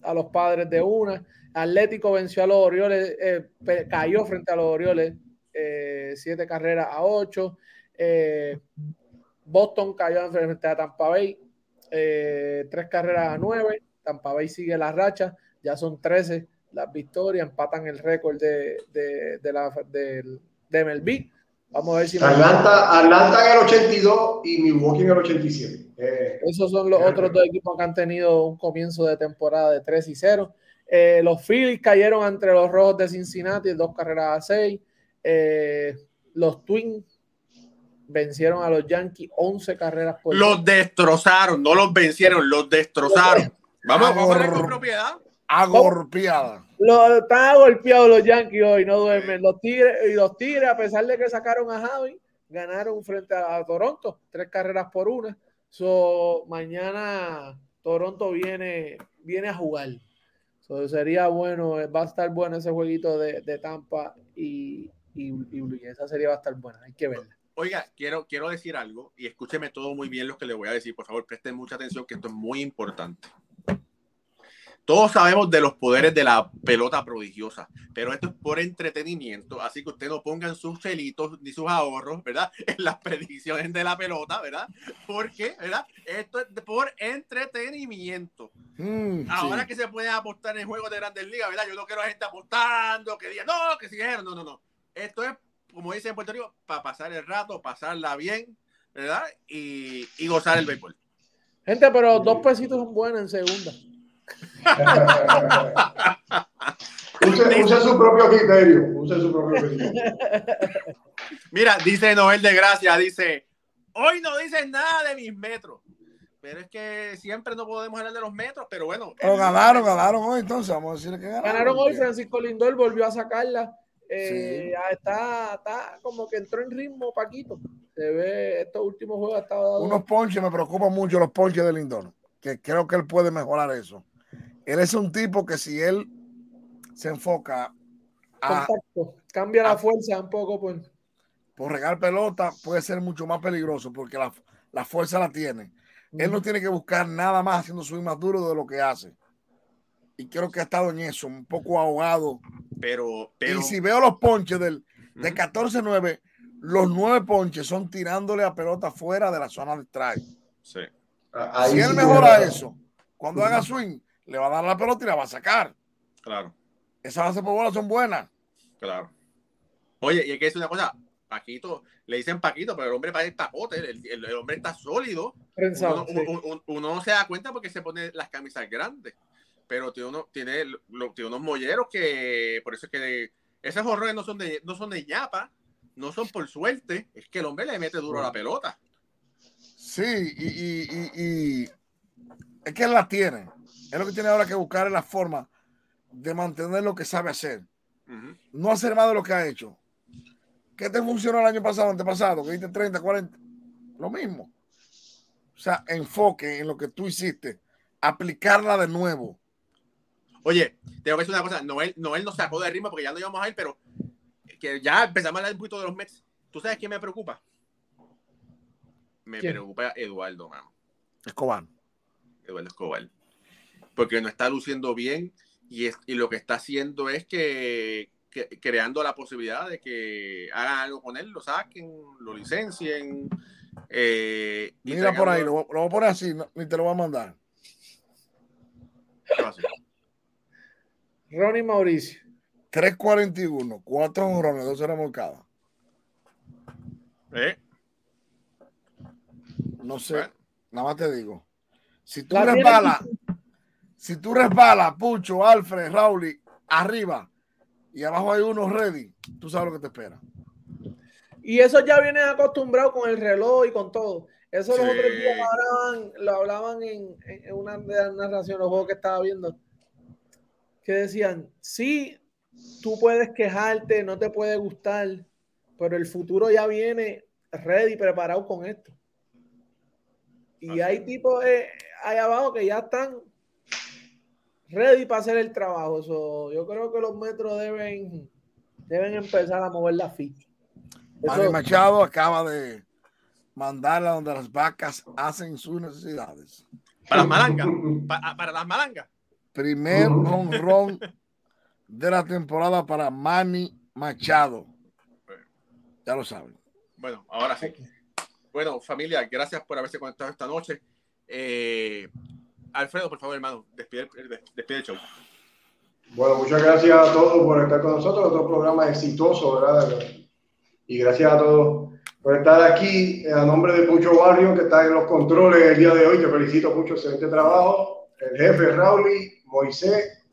Speaker 2: a los padres de una. Atlético venció a los Orioles, eh, cayó frente a los Orioles, eh, siete carreras a ocho. Eh, Boston cayó frente a Tampa Bay, tres carreras a nueve. Tampa Bay sigue la racha, ya son trece las victorias, empatan el récord de, de, de, la, de, de MLB. Vamos a ver si...
Speaker 3: Atlanta, Atlanta en el 82 y Milwaukee en el 87.
Speaker 2: Eh, Esos son los otros dos equipos que han tenido un comienzo de temporada de 3 y 0. Eh, los Phillies cayeron entre los Rojos de Cincinnati, dos carreras a 6. Eh, los Twins vencieron a los Yankees 11 carreras
Speaker 1: por Los destrozaron, no los vencieron, los destrozaron. Vamos, a ver con propiedad.
Speaker 4: Agorpiada.
Speaker 2: Los, están agolpeados los Yankees hoy, no duermen. Los Tigres, y los Tigres, a pesar de que sacaron a Javi, ganaron frente a, Toronto, tres carreras por una. So, mañana Toronto viene, viene a jugar. So, sería bueno, va a estar bueno ese jueguito de, de Tampa y, y, y Esa serie va a estar buena, hay que verla.
Speaker 1: Oiga, quiero, quiero decir algo y escúcheme todo muy bien lo que le voy a decir. Por favor, presten mucha atención que esto es muy importante. Todos sabemos de los poderes de la pelota prodigiosa, pero esto es por entretenimiento, así que usted no pongan sus chelitos ni sus ahorros, ¿verdad? En las predicciones de la pelota, ¿verdad? Porque, ¿verdad? Esto es por entretenimiento. Mm, Ahora que se puede apostar en juegos de grandes ligas, ¿verdad? Yo no quiero a gente apostando, que diga, no, que si no, no, no. Esto es como dicen en Puerto Rico, para pasar el rato, pasarla bien, ¿verdad? Y, y gozar el béisbol.
Speaker 2: Gente, pero dos pesitos son buenos en segunda.
Speaker 3: Use, su propio criterio. Use su propio criterio.
Speaker 1: Mira, dice Noel de Gracia, dice, hoy no dices nada de mis metros. Pero es que siempre no podemos hablar de los metros, pero bueno.
Speaker 4: Pero ganaron, ganaron hoy, entonces vamos a decir que ganaron.
Speaker 2: Ganaron hoy, Francisco Lindor volvió a sacarla. Eh, está, está como que entró en ritmo Paquito. Se ve estos últimos juegos. Estado
Speaker 4: Unos ponches, me preocupan mucho los ponches de Lindor, que creo que él puede mejorar eso. Él es un tipo que si él se enfoca
Speaker 2: a, cambia la fuerza un poco por,
Speaker 4: por regar pelota, puede ser mucho más peligroso porque la, la fuerza la tiene. Él no tiene que buscar nada más haciendo su más duro de lo que hace y creo que ha estado en eso, un poco ahogado.
Speaker 1: Pero, pero...
Speaker 4: Y si veo los ponches del, de 14-9, los nueve ponches son tirándole a pelota fuera de la zona de strike.
Speaker 1: Sí.
Speaker 4: si él mejora eso, cuando haga swing, le va a dar la pelota y la va a sacar.
Speaker 1: Claro.
Speaker 4: Esas bases por bola son buenas.
Speaker 1: Claro. Oye, y hay que decir una cosa, Paquito, le dicen Paquito, pero el hombre parece tapote, el, el, hombre está sólido. Uno, uno, no se da cuenta porque se pone las camisas grandes pero tiene, uno, tiene, tiene unos molleros que, por eso es que esos horrores no son de, no son de ñapa, no son por suerte, es que el hombre le mete duro a la pelota.
Speaker 4: Sí, y, y, y, es que él la Es lo que tiene ahora que buscar la forma de mantener lo que sabe hacer. No hacer más de lo que ha hecho. ¿Qué te funcionó el año pasado, antepasado? Que diste 30, 40. Lo mismo. O sea, enfoque en lo que tú hiciste. Aplicarla de nuevo.
Speaker 1: Oye, tengo que decir una cosa, Noel, Noel nos sacó de ritmo porque ya no íbamos a ir, pero que ya empezamos a hablar un poquito de los Mets. ¿Tú sabes quién me preocupa? Me preocupa Eduardo, mano.
Speaker 4: Escobar.
Speaker 1: Eduardo Escobar. Porque no está luciendo bien y, es, y lo que está haciendo es que, creando la posibilidad de que hagan algo con él, lo saquen, lo licencien. Eh,
Speaker 4: Mira por ahí, lo, voy a poner así, ni te lo voy a mandar. ¿Qué va a hacer?
Speaker 2: Ronnie Mauricio.
Speaker 4: 3.41, 4 honrones, 2 remolcadas.
Speaker 1: ¿Eh?
Speaker 4: No sé, nada más te digo. Si tú resbalas, si tú resbalas, Pucho, Alfred, Rauli, arriba y abajo hay uno ready, tú sabes lo que te espera.
Speaker 2: Y eso ya viene acostumbrado con el reloj y con todo. Eso los otros días hablaban, lo hablaban en, en una de las narraciones, los juegos que estaba viendo que decían, sí, tú puedes quejarte, no te puede gustar, pero el futuro ya viene ready, preparado con esto. Y hay tipos eh, ahí abajo que ya están ready para hacer el trabajo. yo creo que los metros deben, deben empezar a mover la ficha.
Speaker 4: Mario Machado acaba de mandarla donde las vacas hacen sus necesidades.
Speaker 1: Para las malangas. Para, para las malangas.
Speaker 4: Primer honrón de la temporada para Manny Machado. Ya lo saben.
Speaker 1: Bueno, ahora sí. Bueno, familia, gracias por haberse conectado esta noche. Eh, Alfredo, por favor, hermano, despide, despide el show.
Speaker 3: Bueno, muchas gracias a todos por estar con nosotros. Otro programa exitoso, ¿verdad? Y gracias a todos por estar aquí. A nombre de Pucho Barrio, que está en los controles el día de hoy, te felicito, mucho, excelente trabajo. El jefe Rauli, Moisés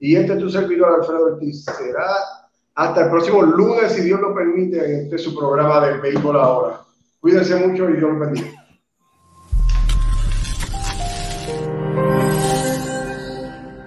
Speaker 3: y este es tu servidor Alfredo Ortiz. Será hasta el próximo lunes, si Dios lo permite, en este su programa de Béisbol Ahora. Cuídense mucho y Dios los bendiga.